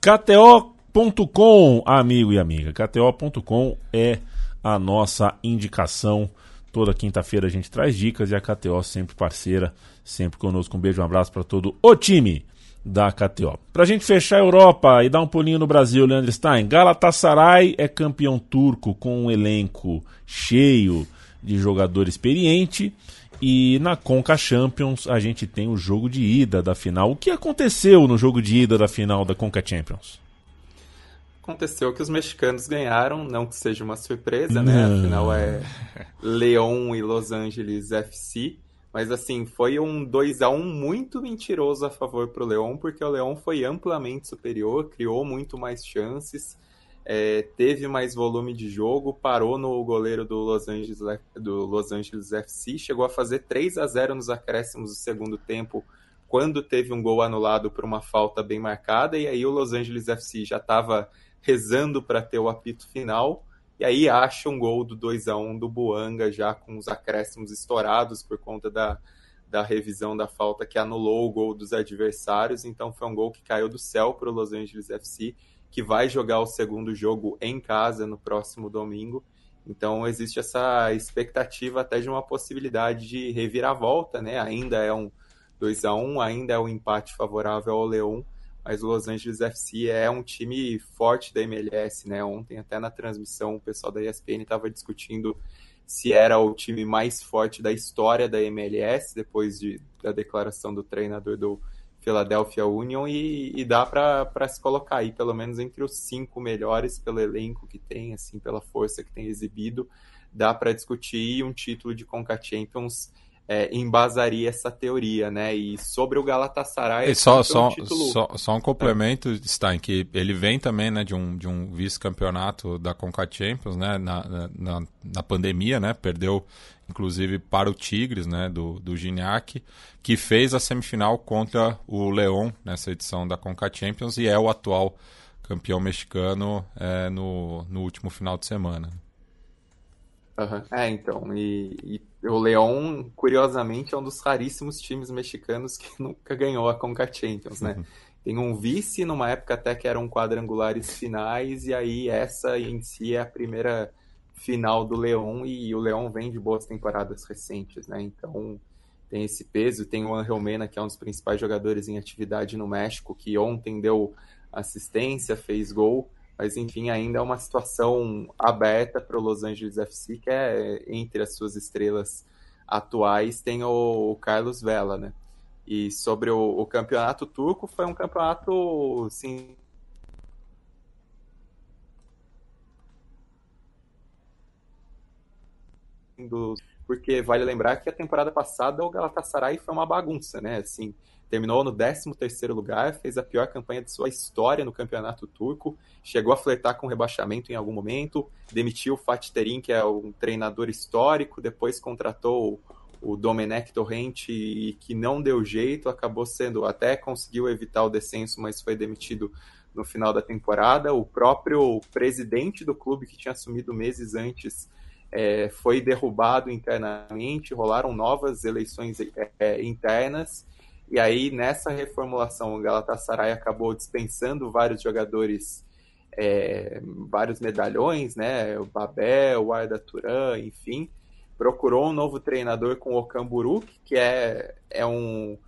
KTO KTO.com, amigo e amiga. KTO.com é a nossa indicação. Toda quinta-feira a gente traz dicas e a KTO sempre parceira, sempre conosco. Um beijo, um abraço para todo o time da KTO. Para a gente fechar a Europa e dar um pulinho no Brasil, Leandro Stein, Galatasaray é campeão turco com um elenco cheio de jogador experiente. E na Conca Champions a gente tem o jogo de ida da final. O que aconteceu no jogo de ida da final da Conca Champions? aconteceu que os mexicanos ganharam, não que seja uma surpresa, né? Afinal é Leão e Los Angeles FC. Mas assim, foi um 2 a 1 muito mentiroso a favor pro Leão, porque o Leão foi amplamente superior, criou muito mais chances, é, teve mais volume de jogo, parou no goleiro do Los Angeles, do Los Angeles FC, chegou a fazer 3 a 0 nos acréscimos do segundo tempo, quando teve um gol anulado por uma falta bem marcada, e aí o Los Angeles FC já estava rezando para ter o apito final. E aí acha um gol do 2 a 1 do Buanga, já com os acréscimos estourados por conta da, da revisão da falta que anulou o gol dos adversários. Então foi um gol que caiu do céu para o Los Angeles FC, que vai jogar o segundo jogo em casa no próximo domingo. Então existe essa expectativa até de uma possibilidade de reviravolta, né? Ainda é um 2 a 1 ainda é um empate favorável ao Leão mas o Los Angeles FC é um time forte da MLS, né? Ontem até na transmissão o pessoal da ESPN estava discutindo se era o time mais forte da história da MLS depois de, da declaração do treinador do Philadelphia Union e, e dá para se colocar aí pelo menos entre os cinco melhores pelo elenco que tem, assim, pela força que tem exibido, dá para discutir um título de Conca Champions é, embasaria essa teoria, né? E sobre o Galatasaray... E só, só, um só, só, um complemento, é. Stein, que ele vem também né, de um, de um vice-campeonato da Conca Champions, né? Na, na, na, pandemia, né? Perdeu, inclusive, para o Tigres, né? Do, do Gignac, que fez a semifinal contra o León nessa edição da Conca Champions e é o atual campeão mexicano é, no, no último final de semana. Uhum. É, então, e, e o Leão, curiosamente, é um dos raríssimos times mexicanos que nunca ganhou a Conca Champions, né? Uhum. tem um vice numa época até que eram quadrangulares finais, e aí essa em si é a primeira final do Leão, e o Leão vem de boas temporadas recentes, né? Então tem esse peso, tem o Angel Mena, que é um dos principais jogadores em atividade no México, que ontem deu assistência, fez gol, mas enfim, ainda é uma situação aberta para o Los Angeles FC, que é entre as suas estrelas atuais tem o, Carlos Vela, né? E sobre o, o campeonato turco, foi um campeonato, sim, dos porque vale lembrar que a temporada passada o Galatasaray foi uma bagunça, né? Assim, terminou no 13º lugar, fez a pior campanha de sua história no campeonato turco, chegou a flertar com rebaixamento em algum momento, demitiu o Fatih Terim, que é um treinador histórico, depois contratou o Domenech Torrente, que não deu jeito, acabou sendo, até conseguiu evitar o descenso, mas foi demitido no final da temporada. O próprio presidente do clube, que tinha assumido meses antes, é, foi derrubado internamente, rolaram novas eleições é, internas, e aí nessa reformulação o Galatasaray acabou dispensando vários jogadores, é, vários medalhões, né, o Babel, o Arda Turan, enfim, procurou um novo treinador com o Okamburuk, que é, é um,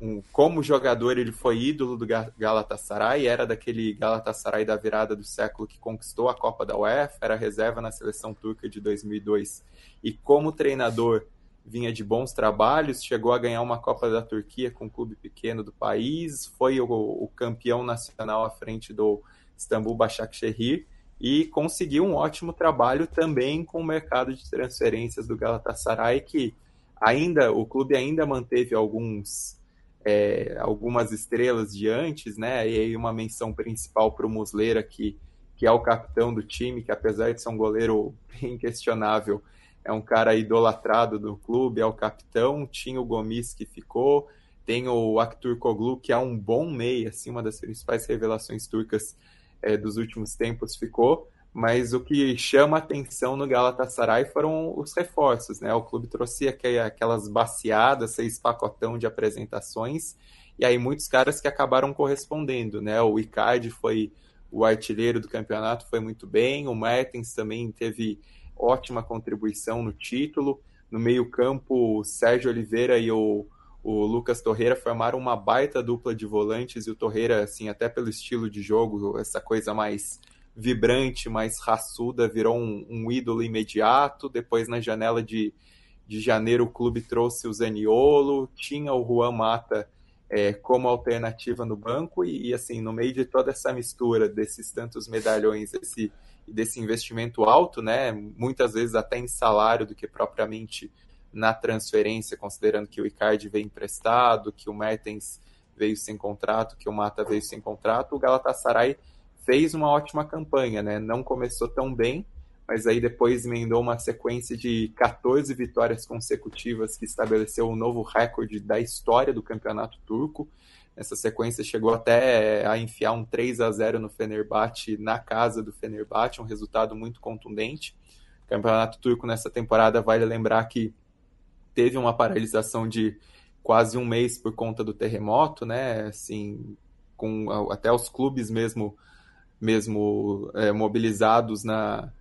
um, como jogador ele foi ídolo do Galatasaray, era daquele Galatasaray da virada do século que conquistou a Copa da UEFA, era reserva na seleção turca de 2002 e como treinador vinha de bons trabalhos, chegou a ganhar uma Copa da Turquia com um clube pequeno do país, foi o, o campeão nacional à frente do Istambul Başakşehir e conseguiu um ótimo trabalho também com o mercado de transferências do Galatasaray, que ainda o clube ainda manteve alguns é, algumas estrelas de antes, né? E aí uma menção principal para o Muslera, que, que é o capitão do time, que apesar de ser um goleiro bem questionável, é um cara idolatrado do clube, é o capitão. Tinha o Gomis que ficou, tem o Aktur Koglu, que é um bom meia, assim, uma das principais revelações turcas é, dos últimos tempos ficou, mas o que chama atenção no Galatasaray foram os reforços, né? O clube trouxe aquelas baciadas, seis pacotão de apresentações, e aí muitos caras que acabaram correspondendo, né? O Icardi foi o artilheiro do campeonato, foi muito bem, o Mertens também teve ótima contribuição no título, no meio campo, o Sérgio Oliveira e o o Lucas Torreira formaram uma baita dupla de volantes e o Torreira, assim, até pelo estilo de jogo, essa coisa mais vibrante, mais raçuda, virou um, um ídolo imediato. Depois, na janela de, de janeiro, o clube trouxe o Zaniolo, tinha o Juan Mata é, como alternativa no banco e, e, assim, no meio de toda essa mistura desses tantos medalhões esse, desse investimento alto, né, muitas vezes até em salário do que propriamente na transferência, considerando que o Icardi veio emprestado, que o Mertens veio sem contrato, que o Mata veio sem contrato, o Galatasaray fez uma ótima campanha, né? Não começou tão bem, mas aí depois emendou uma sequência de 14 vitórias consecutivas que estabeleceu um novo recorde da história do campeonato turco. Essa sequência chegou até a enfiar um 3 a 0 no Fenerbahçe na casa do Fenerbahçe, um resultado muito contundente. O campeonato turco nessa temporada vale lembrar que teve uma paralisação de quase um mês por conta do terremoto, né? Assim, com até os clubes mesmo, mesmo é, mobilizados na,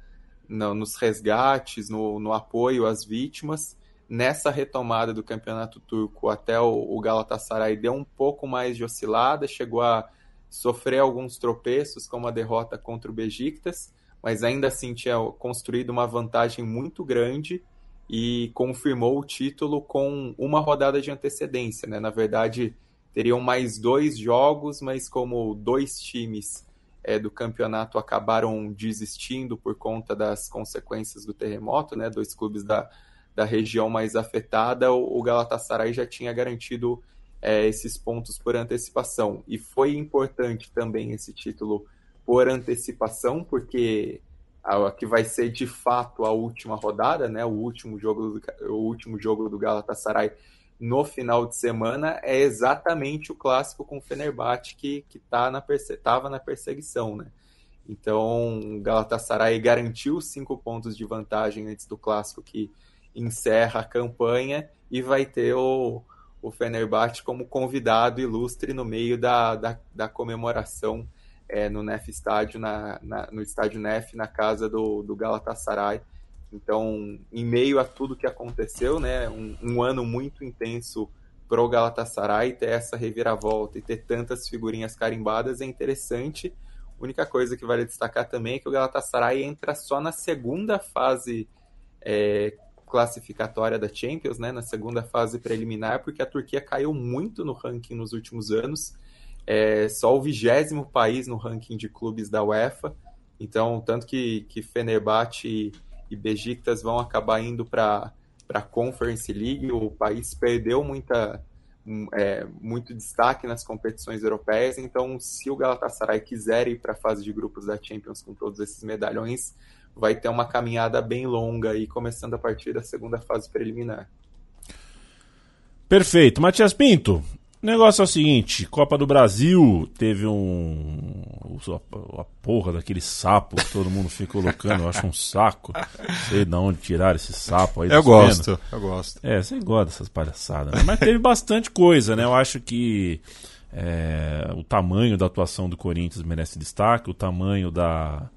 na, nos resgates, no, no, apoio às vítimas. Nessa retomada do campeonato turco, até o, Galatasaray deu um pouco mais de oscilada, chegou a sofrer alguns tropeços, como a derrota contra o Besiktas, mas ainda assim tinha construído uma vantagem muito grande e confirmou o título com uma rodada de antecedência. Né? Na verdade, teriam mais dois jogos, mas como dois times é, do campeonato acabaram desistindo por conta das consequências do terremoto, né? dois clubes da, da região mais afetada, o, Galatasaray já tinha garantido é, esses pontos por antecipação. E foi importante também esse título por antecipação, porque a, que vai ser de fato a última rodada, né? O último jogo do, o último jogo do Galatasaray no final de semana é exatamente o clássico com o Fenerbahçe que que tá na estava na perseguição, né? Então, o Galatasaray garantiu cinco pontos de vantagem antes do clássico que encerra a campanha e vai ter o, o Fenerbahçe como convidado ilustre no meio da, da, da comemoração é, no Nef Estádio, na, na, no estádio Nef, na casa do, do Galatasaray. Então, em meio a tudo que aconteceu, né, um, um ano muito intenso para o Galatasaray, ter essa reviravolta e ter tantas figurinhas carimbadas é interessante. A única coisa que vale destacar também é que o Galatasaray entra só na segunda fase é, classificatória da Champions, né, na segunda fase preliminar, porque a Turquia caiu muito no ranking nos últimos anos. É só o vigésimo país no ranking de clubes da UEFA. Então, tanto que, que Fenerbahçe e, Besiktas vão acabar indo para a Conference League, o país perdeu muita, é, muito destaque nas competições europeias. Então, se o Galatasaray quiser ir para a fase de grupos da Champions com todos esses medalhões, vai ter uma caminhada bem longa aí, começando a partir da segunda fase preliminar. Perfeito. Matias Pinto, o negócio é o seguinte: Copa do Brasil teve um. A porra daquele sapo que todo mundo fica colocando, eu acho um saco. Sei de onde tirar esse sapo aí. Eu gosto, eu gosto. É, você gosta dessas palhaçadas. Né? Mas teve bastante coisa, né? Eu acho que é, o tamanho da atuação do Corinthians merece destaque, o tamanho da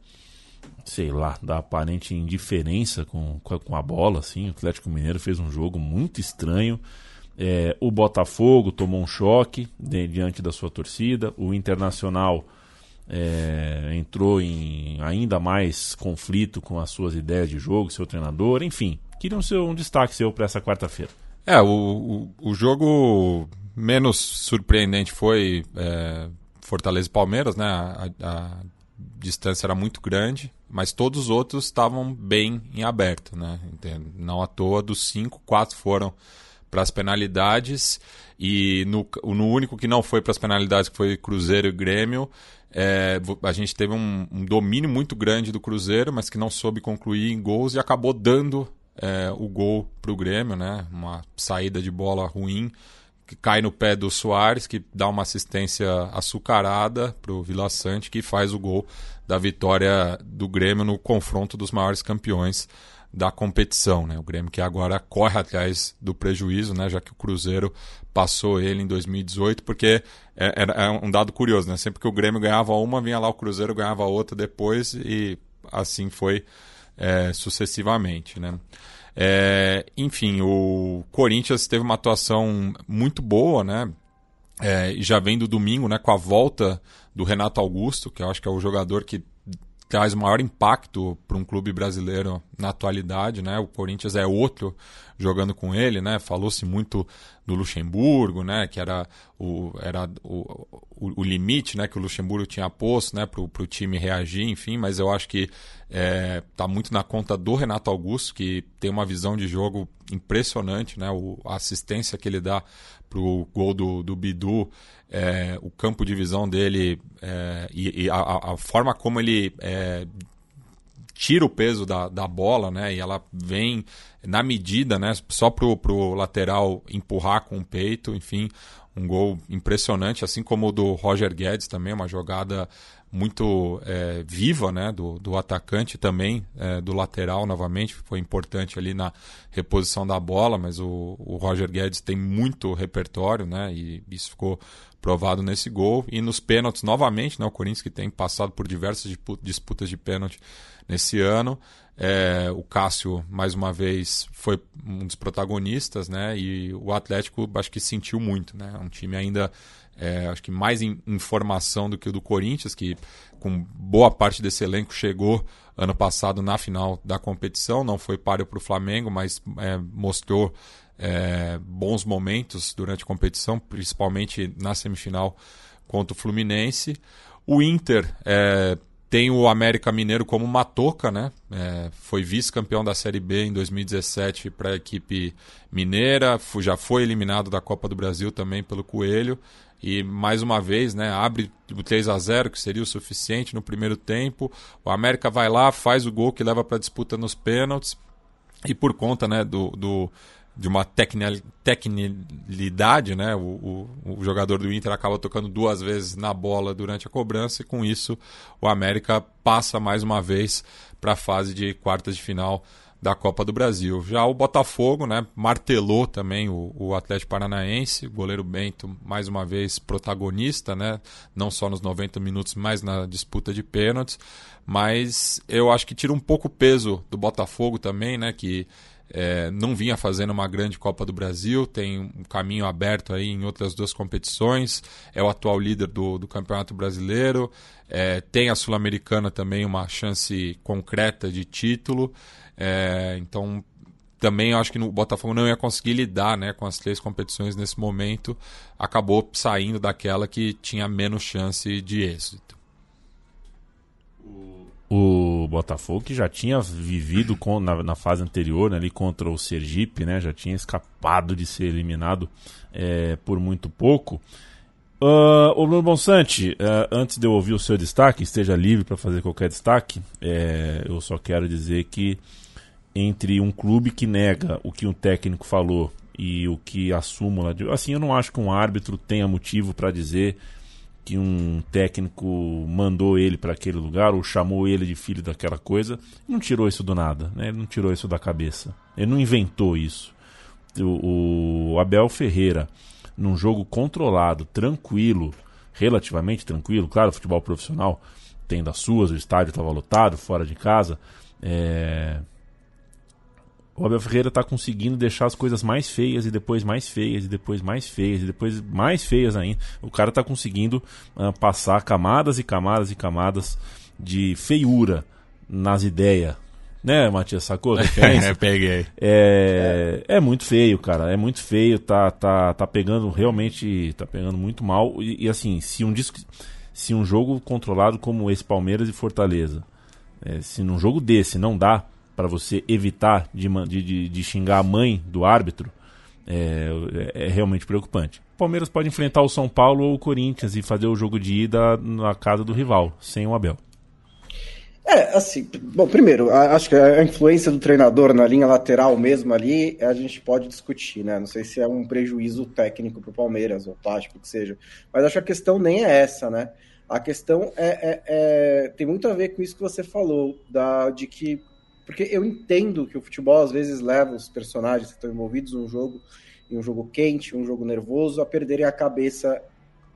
sei lá, da aparente indiferença com, com a bola, assim. O Atlético Mineiro fez um jogo muito estranho. É, o Botafogo tomou um choque de, diante da sua torcida. O Internacional é, entrou em ainda mais conflito com as suas ideias de jogo, seu treinador, enfim. Queria um, seu, um destaque seu para essa quarta-feira. É, o, o, o, jogo menos surpreendente foi é, Fortaleza e Palmeiras, né? A, a, distância era muito grande, mas todos os outros estavam bem em aberto, né? Não à toa, dos cinco, quatro foram para as penalidades e no, no único que não foi para as penalidades, que foi Cruzeiro e Grêmio, é, a gente teve um, um, domínio muito grande do Cruzeiro, mas que não soube concluir em gols e acabou dando é, o gol para o Grêmio, né? Uma saída de bola ruim que cai no pé do Soares, que dá uma assistência açucarada para o Vila Sante, que faz o gol da vitória do Grêmio no confronto dos maiores campeões da competição. Né? O Grêmio que agora corre atrás do prejuízo, né? já que o Cruzeiro passou ele em 2018, porque é, é, um dado curioso, né? sempre que o Grêmio ganhava uma, vinha lá o Cruzeiro ganhava outra depois e assim foi é, sucessivamente. Né? É, enfim, o Corinthians teve uma atuação muito boa, né? É, já vem do domingo, né, com a volta do Renato Augusto, que eu acho que é o jogador que traz maior impacto para um clube brasileiro na atualidade, né? O Corinthians é outro jogando com ele, né? Falou-se muito do Luxemburgo, né? Que era o, era o, o, o, limite, né? Que o Luxemburgo tinha posto, né? Para o time reagir, enfim. Mas eu acho que é, tá muito na conta do Renato Augusto, que tem uma visão de jogo impressionante, né? O, a assistência que ele dá para o gol do, do Bidu é, o campo de visão dele é, e, e a, a, forma como ele é, tira o peso da, da bola, né? E ela vem na medida, né? Só pro, pro lateral empurrar com o peito, enfim, um gol impressionante, assim como o do Roger Guedes também, uma jogada muito é, viva né, do, do atacante também, é, do lateral novamente, foi importante ali na reposição da bola, mas o, o Roger Guedes tem muito repertório, né, e isso ficou provado nesse gol. E nos pênaltis, novamente, né, o Corinthians que tem passado por diversas disputas de pênalti nesse ano. É, o Cássio, mais uma vez, foi um dos protagonistas, né? E o Atlético acho que sentiu muito, né? Um time ainda é, acho que mais em, em formação do que o do Corinthians, que com boa parte desse elenco chegou ano passado na final da competição, não foi páreo para o Flamengo, mas é, mostrou é, bons momentos durante a competição, principalmente na semifinal contra o Fluminense. O Inter é, tem o América Mineiro como uma toca, né? É, foi vice-campeão da Série B em 2017 para a equipe mineira, já foi eliminado da Copa do Brasil também pelo Coelho. E mais uma vez, né, abre o 3 a 0 que seria o suficiente no primeiro tempo. O América vai lá, faz o gol que leva para a disputa nos pênaltis. E por conta né, do, do de uma tecnilidade, né? O, o, o, jogador do Inter acaba tocando duas vezes na bola durante a cobrança e com isso o América passa mais uma vez para a fase de quartas de final da Copa do Brasil. Já o Botafogo, né, martelou também o, o Atlético Paranaense, goleiro Bento mais uma vez protagonista, né, não só nos 90 minutos, mas na disputa de pênaltis, mas eu acho que tira um pouco o peso do Botafogo também, né, que é, não vinha fazendo uma grande Copa do Brasil, tem um caminho aberto aí em outras duas competições, é o atual líder do, do Campeonato Brasileiro, é, tem a Sul-Americana também uma chance concreta de título, é, então também acho que o Botafogo não ia conseguir lidar né, com as três competições nesse momento, acabou saindo daquela que tinha menos chance de êxito o Botafogo que já tinha vivido com, na, na, fase anterior né, ali contra o Sergipe, né, já tinha escapado de ser eliminado é, por muito pouco. Uh, o Bruno Bonsante, uh, antes de eu ouvir o seu destaque, esteja livre para fazer qualquer destaque, é, eu só quero dizer que entre um clube que nega o que um técnico falou e o que a súmula. Assim, eu não acho que um árbitro tenha motivo para dizer que um técnico mandou ele para aquele lugar ou chamou ele de filho daquela coisa, não tirou isso do nada, né? ele não tirou isso da cabeça, ele não inventou isso. O, o Abel Ferreira, num jogo controlado, tranquilo, relativamente tranquilo, claro, futebol profissional tem das suas, o estádio estava lotado, fora de casa, é, o Abel Ferreira está conseguindo deixar as coisas mais feias e depois mais feias e depois mais feias e depois mais feias ainda. O cara está conseguindo uh, passar camadas e camadas e camadas de feiura nas ideias. Né, Matias, sacou referência? Peguei. É, é muito feio, cara. É muito feio. Tá, tá, tá pegando realmente. Tá pegando muito mal. E, e assim, se um, disco, se um jogo controlado como esse Palmeiras e Fortaleza, é, se num jogo desse não dá para você evitar de, de, de, xingar a mãe do árbitro, é, é, realmente preocupante. O Palmeiras pode enfrentar o São Paulo ou o Corinthians e fazer o jogo de ida na casa do rival, sem o Abel. É, assim, bom, primeiro, acho que a influência do treinador na linha lateral mesmo ali, a gente pode discutir, né? Não sei se é um prejuízo técnico para o Palmeiras, ou tático, que seja. Mas acho que a questão nem é essa, né? A questão é, é, é, tem muito a ver com isso que você falou, da, de que porque eu entendo que o futebol às vezes leva os personagens que estão envolvidos num jogo, em um jogo quente, um jogo nervoso, a perderem a cabeça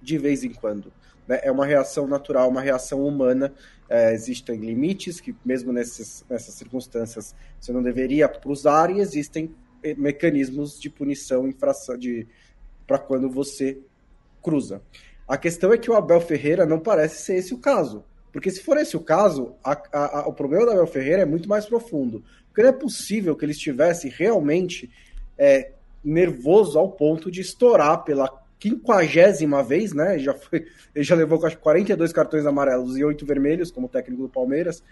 de vez em quando. Né? É uma reação natural, uma reação humana. É, existem limites que, mesmo nesses, nessas circunstâncias, você não deveria usar, e existem eh, mecanismos de punição infração de para quando você cruza. A questão é que o Abel Ferreira não parece ser esse o caso. Porque se for esse o caso, a, a, a, o problema da Abel Ferreira é muito mais profundo. Porque não é possível que ele estivesse realmente é, nervoso ao ponto de estourar pela quinquagésima vez, né? Ele já, foi, ele já levou quase 42 cartões amarelos e 8 vermelhos como técnico do Palmeiras,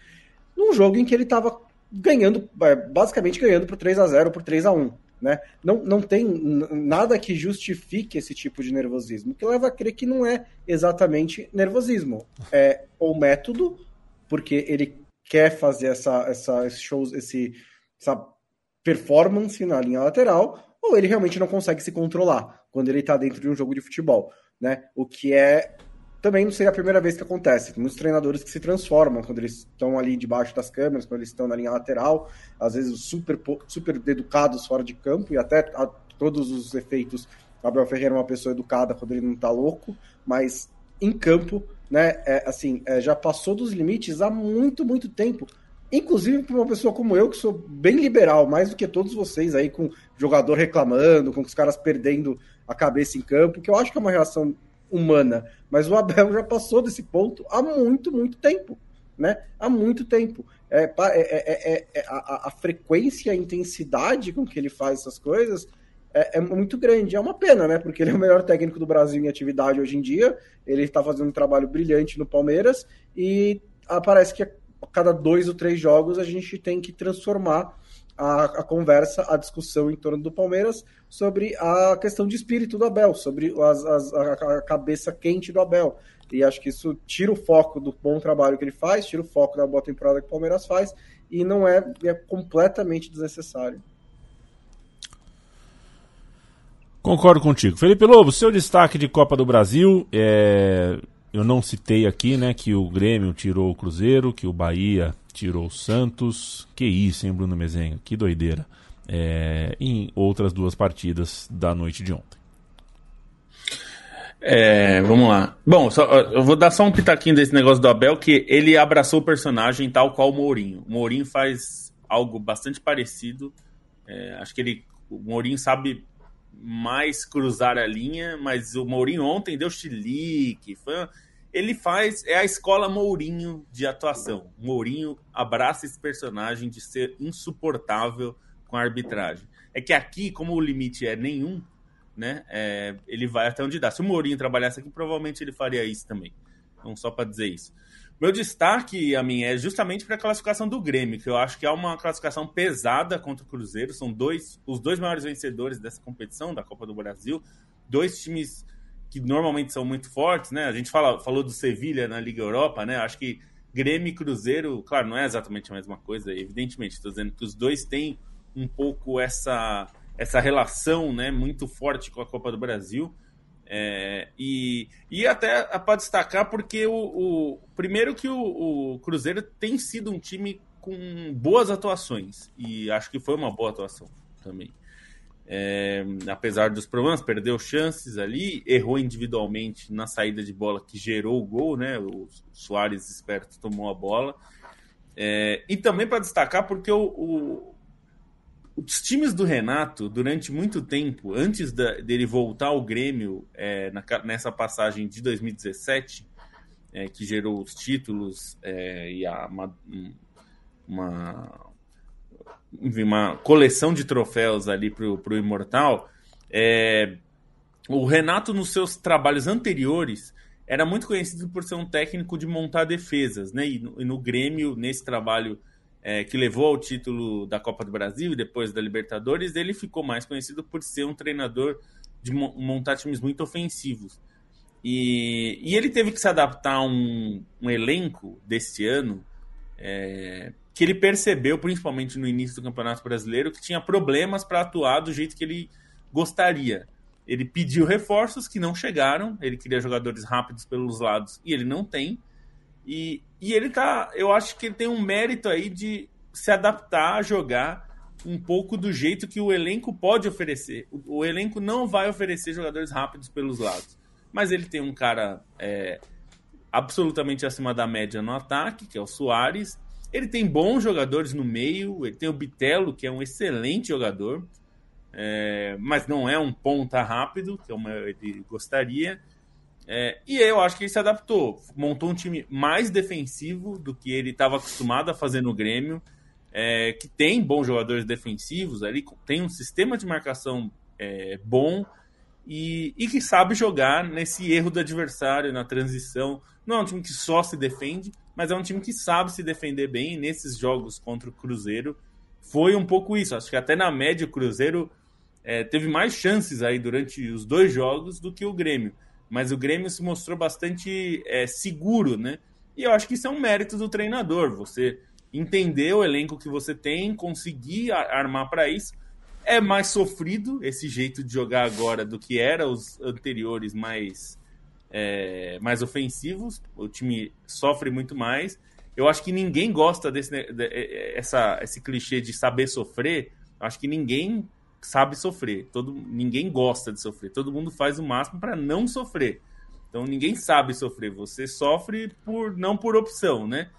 num jogo em que ele estava ganhando, é, basicamente ganhando por 3 a 0 por 3 a 1 né? Não, não tem nada que justifique esse tipo de nervosismo, que leva a crer que não é exatamente nervosismo. É o método, porque ele quer fazer essa, essa, esse shows, esse, essa performance na linha lateral, ou ele realmente não consegue se controlar quando ele está dentro de um jogo de futebol. Né? O que é também não seria a primeira vez que acontece. Tem muitos treinadores que se transformam quando eles estão ali debaixo das câmeras, quando eles estão na linha lateral, às vezes super, super educados fora de campo, e até a todos os efeitos. Gabriel Ferreira é uma pessoa educada quando ele não está louco, mas em campo, né, é, assim, é, já passou dos limites há muito, muito tempo. Inclusive para uma pessoa como eu, que sou bem liberal, mais do que todos vocês aí, com jogador reclamando, com os caras perdendo a cabeça em campo, que eu acho que é uma reação humana. Mas o Abel já passou desse ponto há muito, muito tempo. Né? Há muito tempo. É, é, é, é a, a, frequência, a intensidade com que ele faz essas coisas é, é, muito grande. É uma pena, né? Porque ele é o melhor técnico do Brasil em atividade hoje em dia. Ele está fazendo um trabalho brilhante no Palmeiras e parece que a cada dois ou três jogos a gente tem que transformar a, a, conversa, a discussão em torno do Palmeiras sobre a questão de espírito do Abel, sobre as, as, a, cabeça quente do Abel. E acho que isso tira o foco do bom trabalho que ele faz, tira o foco da boa temporada que o Palmeiras faz, e não é, é completamente desnecessário. Concordo contigo. Felipe Lobo, seu destaque de Copa do Brasil, é... eu não citei aqui, né, que o Grêmio tirou o Cruzeiro, que o Bahia tirou o Santos. Que isso, hein, Bruno Mezenga? Que doideira. É, em outras duas partidas da noite de ontem. É, vamos lá. Bom, só, eu vou dar só um pitaquinho desse negócio do Abel, que ele abraçou o personagem tal qual o Mourinho. O Mourinho faz algo bastante parecido. É, acho que ele, o Mourinho sabe mais cruzar a linha, mas o Mourinho ontem deu chilique. Foi, ele faz, é a escola Mourinho de atuação. Mourinho abraça esse personagem de ser insuportável com a arbitragem. É que aqui, como o limite é nenhum, né? É, ele vai até onde dá. Se o Mourinho trabalhasse aqui, provavelmente ele faria isso também. Então, só para dizer isso. Meu destaque, a mim, é justamente para a classificação do Grêmio, que eu acho que é uma classificação pesada contra o Cruzeiro. São dois, os dois maiores vencedores dessa competição, da Copa do Brasil. Dois times que normalmente são muito fortes, né? A gente fala, falou do Sevilha na Liga Europa, né? Acho que Grêmio e Cruzeiro, claro, não é exatamente a mesma coisa, evidentemente. Estou dizendo que os dois têm um pouco essa essa relação né, muito forte com a Copa do Brasil. É, e, e até para destacar, porque o, o primeiro que o, o, Cruzeiro tem sido um time com boas atuações, e acho que foi uma boa atuação também. É, apesar dos problemas, perdeu chances ali, errou individualmente na saída de bola que gerou o gol, né? O Soares esperto tomou a bola. É, e também para destacar, porque o, o, os times do Renato, durante muito tempo, antes da, dele voltar ao Grêmio é, na, nessa passagem de 2017, é, que gerou os títulos é, e a, uma, uma, uma, coleção de troféus ali para o Imortal, é, o Renato, nos seus trabalhos anteriores, era muito conhecido por ser um técnico de montar defesas, né? E no, e no Grêmio, nesse trabalho é, que levou ao título da Copa do Brasil e depois da Libertadores, ele ficou mais conhecido por ser um treinador de montar times muito ofensivos. E, e ele teve que se adaptar a um, um elenco deste ano é, que ele percebeu, principalmente no início do Campeonato Brasileiro, que tinha problemas para atuar do jeito que ele gostaria. Ele pediu reforços que não chegaram, ele queria jogadores rápidos pelos lados e ele não tem. E, e ele tá. Eu acho que ele tem um mérito aí de se adaptar a jogar um pouco do jeito que o elenco pode oferecer. O, o elenco não vai oferecer jogadores rápidos pelos lados. Mas ele tem um cara é, absolutamente acima da média no ataque, que é o Soares. Ele tem bons jogadores no meio. Ele tem o Bitelo, que é um excelente jogador. É, mas não é um ponta rápido, que é uma, ele gostaria. É, e eu acho que ele se adaptou, montou um time mais defensivo do que ele estava acostumado a fazer no Grêmio, é, que tem bons jogadores defensivos ali, tem um sistema de marcação é, bom e, e, que sabe jogar nesse erro do adversário, na transição. Não é um time que só se defende, mas é um time que sabe se defender bem. E nesses jogos contra o Cruzeiro foi um pouco isso. Acho que até na média o Cruzeiro é, teve mais chances aí durante os dois jogos do que o Grêmio mas o Grêmio se mostrou bastante é, seguro, né? E eu acho que isso é um mérito do treinador, você entender o elenco que você tem, conseguir armar para isso. É mais sofrido esse jeito de jogar agora do que era os anteriores mais, é, mais ofensivos. O time sofre muito mais. Eu acho que ninguém gosta desse de, é, essa, esse clichê de saber sofrer. Eu acho que ninguém sabe sofrer. Todo, ninguém gosta de sofrer. Todo mundo faz o máximo para não sofrer. Então ninguém sabe sofrer. Você sofre por não por opção, né?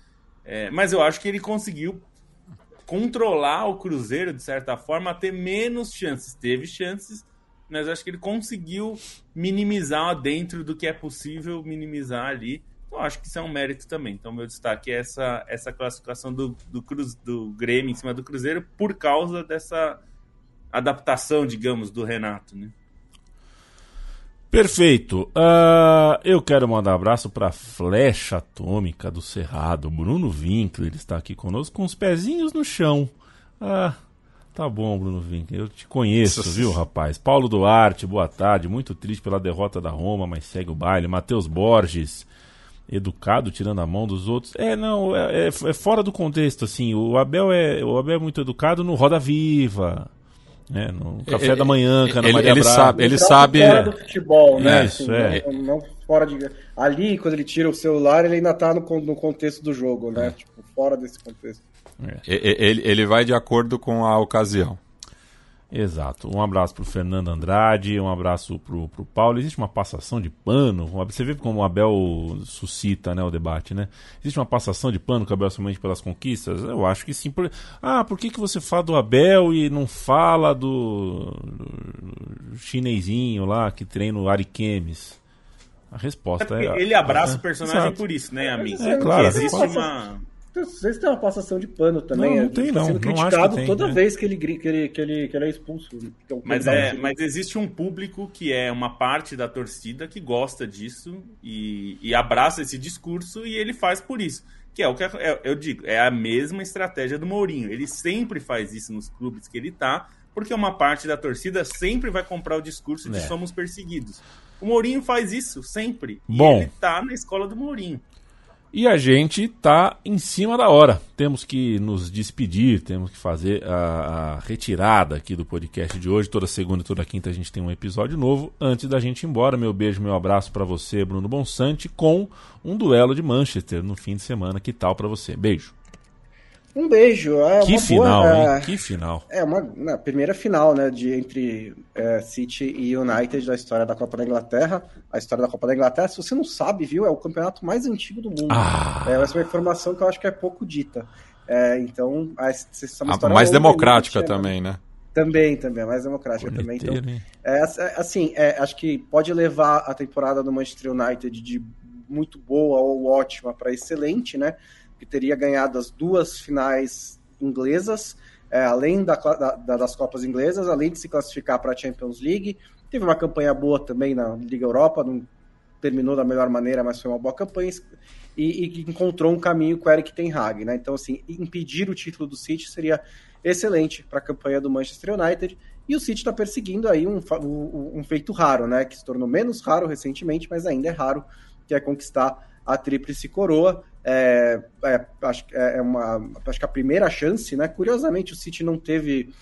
É, mas eu acho que ele conseguiu controlar o Cruzeiro de certa forma ter menos chances. Teve chances, mas acho que ele conseguiu minimizar dentro do que é possível minimizar ali. Então acho que isso é um mérito também. Então meu destaque é essa essa classificação do do, Cruz, do Grêmio em cima do Cruzeiro por causa dessa adaptação, digamos, do Renato, né? Perfeito. Uh, eu quero mandar um abraço para Flecha Atômica do Cerrado. Bruno Winkler está aqui conosco com os pezinhos no chão. Ah, tá bom, Bruno Winkler. Eu te conheço, viu, rapaz? Paulo Duarte, boa tarde. Muito triste pela derrota da Roma, mas segue o baile. Matheus Borges, educado, tirando a mão dos outros. É, não, é, é, é fora do contexto, assim. O Abel é, o Abel é muito educado no Roda Viva né? No café ele, da manhã, Ana ele, Maria ele Braga. sabe, ele sabe. Fora do futebol, né? Isso, assim, é. não, não fora de. Ali, quando ele tira o celular, ele ainda tá no, no contexto do jogo, né? Tipo, fora desse contexto. Ele, ele vai de acordo com a ocasião. Exato. Um abraço pro Fernando Andrade, um abraço pro, pro Paulo. Existe uma passação de pano. Você vê como o Abel suscita né, o debate, né? Existe uma passação de pano com o Abel somente pelas conquistas? Eu acho que sim. Por... Ah, por que, que você fala do Abel e não fala do, do chinesinho lá que treina o Ariquemes? A resposta é. é ele abraça é, o personagem exato. por isso, né, amigo? É, claro. Existe uma. Vocês têm uma passação de pano também. Não, não é, tem, não. sendo Não acho que criticado tem, toda né? vez que ele, que, ele, que, ele, que ele é expulso. Então, Mas, então, é, mas existe um público que é uma parte da torcida que gosta disso e, e abraça esse discurso e ele faz por isso. Que é o que é- eu digo, é a mesma estratégia do Mourinho. Ele sempre faz isso nos clubes que ele tá, porque uma parte da torcida sempre vai comprar o discurso de É. somos perseguidos. O Mourinho faz isso sempre. Bom. E ele tá na escola do Mourinho. E a gente tá em cima da hora. Temos que nos despedir, temos que fazer a, a retirada aqui do podcast de hoje. Toda segunda e toda quinta a gente tem um episódio novo. Antes da gente ir embora, meu beijo, meu abraço para você, Bruno Bonsante, com um duelo de Manchester no fim de semana. Que tal para você? Beijo. Um beijo. É que final, boa, hein? é, Que final. É uma na primeira final, né, de entre é, City e United da história da Copa da Inglaterra. A história da Copa da Inglaterra, se você não sabe, viu, é o campeonato mais antigo do mundo. Ah. É, essa é uma informação que eu acho que é pouco dita. É, então, a- essa é A história mais democrática tinha- também, né? Também, também, a mais democrática também. Então, é, é, assim, é, acho que pode levar a temporada do Manchester United de muito boa ou ótima para excelente, né? Que teria ganhado as duas finais inglesas, é, além da, da- da- das Copas inglesas, além de se classificar para a Champions League. Teve uma campanha boa também na Liga Europa, não terminou da melhor maneira, mas foi uma boa campanha. E, e encontrou um caminho com o Eric Ten Hag, né? Então, assim, impedir o título do City seria excelente para a campanha do Manchester United. E o City está perseguindo aí um, um- um feito raro, né? Que se tornou menos raro recentemente, mas ainda é raro, que é conquistar a tríplice coroa. É, é, acho, que é uma, acho que a primeira chance, né? Curiosamente, o City não teve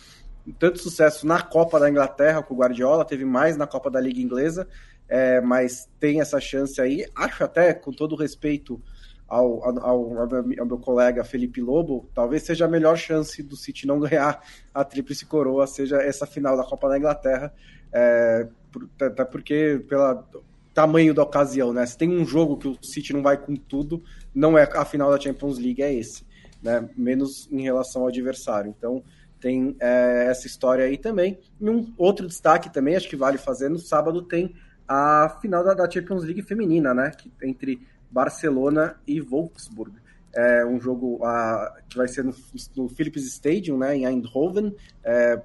tanto sucesso na Copa da Inglaterra com o Guardiola, teve mais na Copa da Liga Inglesa, é, mas tem essa chance aí. Acho até, com todo respeito ao, ao, ao- ao meu colega Felipe Lobo, talvez seja a melhor chance do City não ganhar a tríplice coroa, seja essa final da Copa da Inglaterra, é, por- até porque pelo tamanho da ocasião, né? Se tem um jogo que o City não vai com tudo, não é a final da Champions League, é esse, né? Menos em relação ao adversário. Então tem é, essa história aí também. E um outro destaque também, acho que vale fazer, no sábado tem a final da, da Champions League feminina, né? Que, entre Barcelona e Wolfsburg. É um jogo ah, que vai ser no, no Philips Stadium, né, em Eindhoven. É,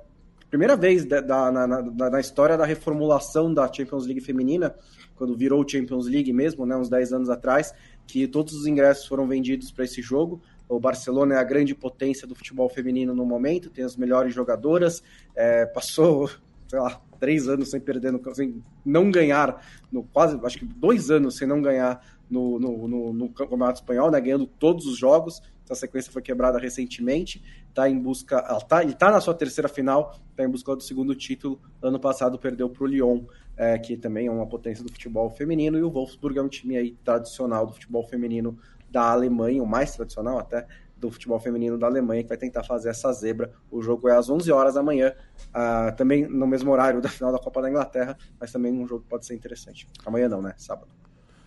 primeira vez da, da- na, na- na história da reformulação da Champions League feminina, quando virou Champions League mesmo, né, uns 10 anos atrás, que todos os ingressos foram vendidos para esse jogo. O Barcelona é a grande potência do futebol feminino no momento, tem as melhores jogadoras, é, passou, sei lá, três anos sem perder, no, sem não ganhar, no quase, acho que dois anos sem não ganhar no, no, no, no Campeonato Espanhol, né, ganhando todos os jogos. Essa sequência foi quebrada recentemente. Tá em busca, tá, ele está na sua terceira final, está em busca do segundo título. Ano passado perdeu para o Lyon, é, que também é uma potência do futebol feminino, e o Wolfsburg é um time aí tradicional do futebol feminino da Alemanha, o mais tradicional até do futebol feminino da Alemanha, que vai tentar fazer essa zebra. O jogo é às 11 horas da manhã, ah, também no mesmo horário da final da Copa da Inglaterra, mas também um jogo que pode ser interessante. Amanhã não, né? Sábado.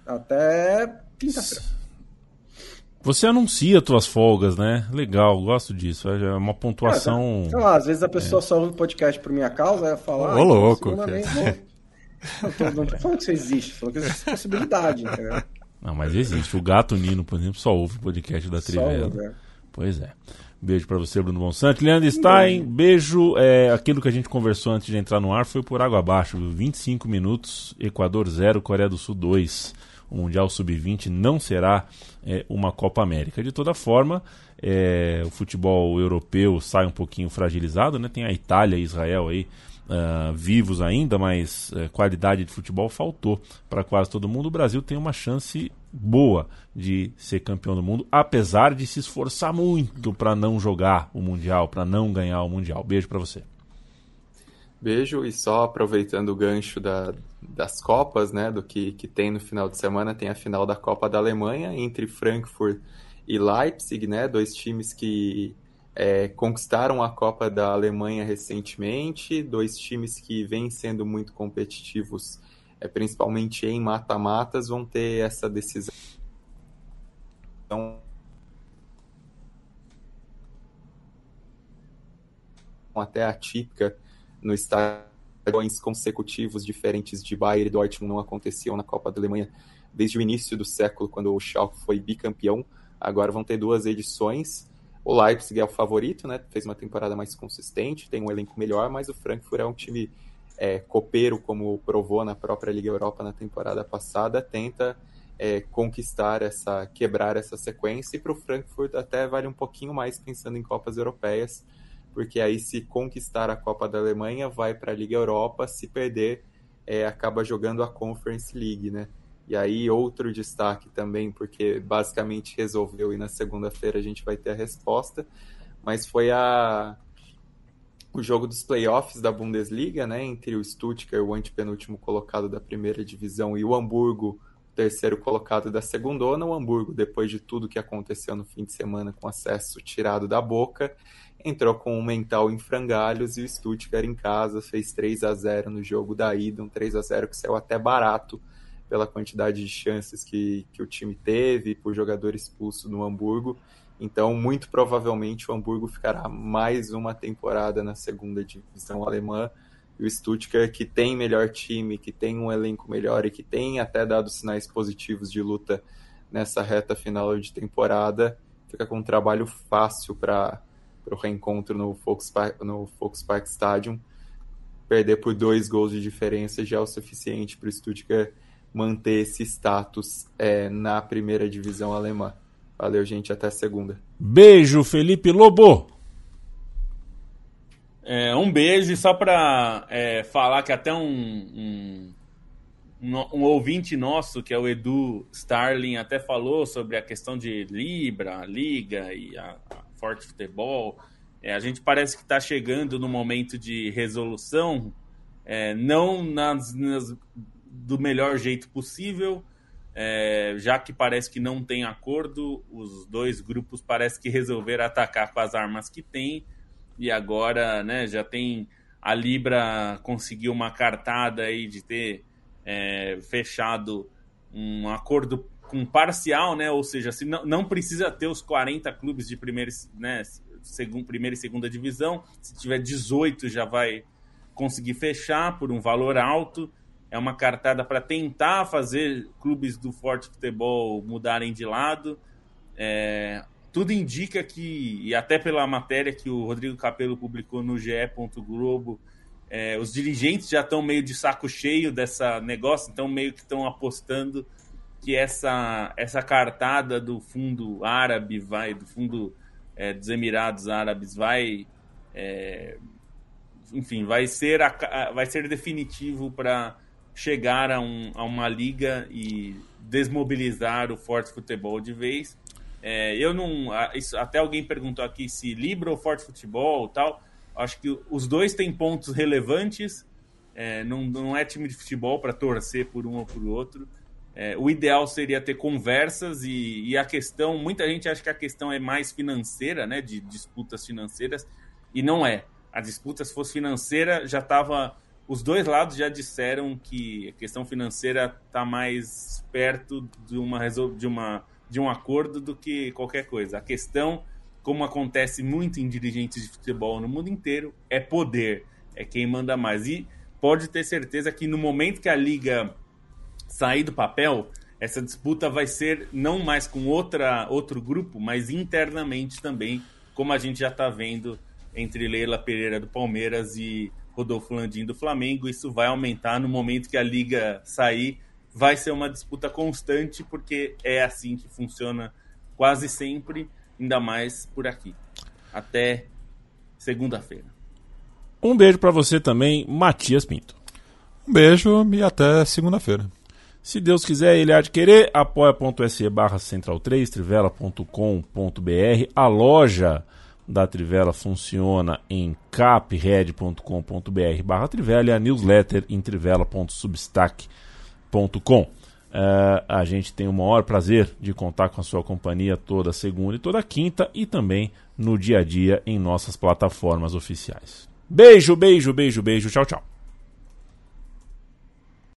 Até quinta-feira. Você anuncia tuas folgas, né? Legal, gosto disso. É uma pontuação. Sei lá, às vezes a pessoa só ouve o podcast por minha causa, vai falar. Ô, "Ah, então, louco, cara." vez, Não tô, não tô falando que isso existe, falando que existe possibilidade, entendeu? Não, mas existe. O Gato Nino, por exemplo, só ouve o podcast da Trivela. né? Pois é. Beijo pra você, Bruno Monsanto. Leandro Stein, beijo. É, aquilo que a gente conversou antes de entrar no ar foi por água abaixo. viu? 25 minutos, Equador 0, Coreia do Sul 2. O Mundial Sub-20 não será é, uma Copa América. De toda forma, é, o futebol europeu sai um pouquinho fragilizado, né? Tem a Itália e Israel aí ah, vivos ainda, mas eh, qualidade de futebol faltou para quase todo mundo. O Brasil tem uma chance boa de ser campeão do mundo, apesar de se esforçar muito para não jogar o Mundial, para não ganhar o Mundial. Beijo para você. Beijo e só aproveitando o gancho da, das Copas, né, do que, que tem no final de semana, tem a final da Copa da Alemanha entre Frankfurt e Leipzig, né, dois times que é, conquistaram a Copa da Alemanha recentemente, dois times que vêm sendo muito competitivos, é, principalmente em mata-matas, vão ter essa decisão. Até atípica no estádio consecutivos diferentes de Bayern e Dortmund não aconteciam na Copa da Alemanha desde o início do século, quando o Schalke foi bicampeão. Agora vão ter duas edições. O Leipzig é o favorito, né? Fez uma temporada mais consistente, tem um elenco melhor, mas o Frankfurt é um time é, copeiro, como provou na própria Liga Europa na temporada passada, tenta é, conquistar essa, quebrar essa sequência, e para o Frankfurt até vale um pouquinho mais pensando em Copas Europeias porque aí se conquistar a Copa da Alemanha, vai para a Liga Europa, se perder, é, acaba jogando a Conference League, né? E aí outro destaque também, porque basicamente resolveu e na segunda-feira a gente vai ter a resposta, mas foi a o jogo dos playoffs da Bundesliga, né, entre o Stuttgart, o antepenúltimo colocado da primeira divisão, e o Hamburgo, o terceiro colocado da segunda. O Hamburgo, depois de tudo que aconteceu no fim de semana com acesso tirado da boca, entrou com o mental em frangalhos e o Stuttgart em casa fez 3 a 0 no jogo da ida, um 3 a 0 que saiu até barato pela quantidade de chances que, que o time teve, por jogador expulso no Hamburgo. Então, muito provavelmente, o Hamburgo ficará mais uma temporada na segunda divisão alemã. E o Stuttgart, que tem melhor time, que tem um elenco melhor e que tem até dado sinais positivos de luta nessa reta final de temporada, fica com um trabalho fácil para para o reencontro no Volkspark, no Volkspark Stadium. Perder por dois gols de diferença já é o suficiente para o Stuttgart manter esse status é, na primeira divisão alemã. Valeu, gente. Até segunda. Beijo, Felipe Lobo. É, um beijo e só para é, falar que até um, um, um, ouvinte nosso, que é o Edu Starling, até falou sobre a questão de Libra, Liga e a, a Forte Futebol. É, a gente parece que está chegando no momento de resolução, é, não nas, nas, do melhor jeito possível, é, já que parece que não tem acordo, os dois grupos parecem que resolveram atacar com as armas que tem, e agora né, já tem a Libra conseguiu uma cartada aí de ter é, fechado um acordo com parcial, né? Ou seja, se não, não precisa ter os 40 clubes de primeira, né, segundo, primeira e segunda divisão. Se tiver 18, já vai conseguir fechar por um valor alto. É uma cartada para tentar fazer clubes do forte futebol mudarem de lado. É, tudo indica que, e até pela matéria que o Rodrigo Capello publicou no GE. Globo, é, os dirigentes já estão meio de saco cheio dessa negócio, então meio que estão apostando que essa, essa cartada do fundo árabe vai, do fundo é, dos Emirados Árabes vai, é, enfim, vai ser, a, vai ser definitivo para chegar a, um, a uma liga e desmobilizar o Forte Futebol de vez. É, eu não. Isso, até alguém perguntou aqui se Libra ou Forte Futebol tal. Acho que os dois têm pontos relevantes. É, não, não é time de futebol para torcer por um ou por outro. É, o ideal seria ter conversas e, e, a questão, muita gente acha que a questão é mais financeira, né, de disputas financeiras, e não é. A disputa, se fosse financeira, já estava. Os dois lados já disseram que a questão financeira está mais perto de, uma, de, uma, de um acordo do que qualquer coisa. A questão, como acontece muito em dirigentes de futebol no mundo inteiro, é poder, é quem manda mais. E pode ter certeza que no momento que a liga sair do papel, essa disputa vai ser não mais com outra, outro grupo, mas internamente também, como a gente já está vendo entre Leila Pereira do Palmeiras e Rodolfo Landim do Flamengo. Isso vai aumentar no momento que a liga sair. Vai ser uma disputa constante, porque é assim que funciona quase sempre, ainda mais por aqui. Até segunda-feira. Um beijo para você também, Matias Pinto. Um beijo e até segunda-feira. Se Deus quiser, ele há de querer, apoia.se barra central3, trivela.com.br, a loja da Trivela funciona em capred.com.br barra Trivela e a newsletter em trivela.substack.com. Uh, a gente tem o maior prazer de contar com a sua companhia toda segunda e toda quinta e também no dia a dia em nossas plataformas oficiais. Beijo, beijo, beijo, beijo. Tchau, tchau.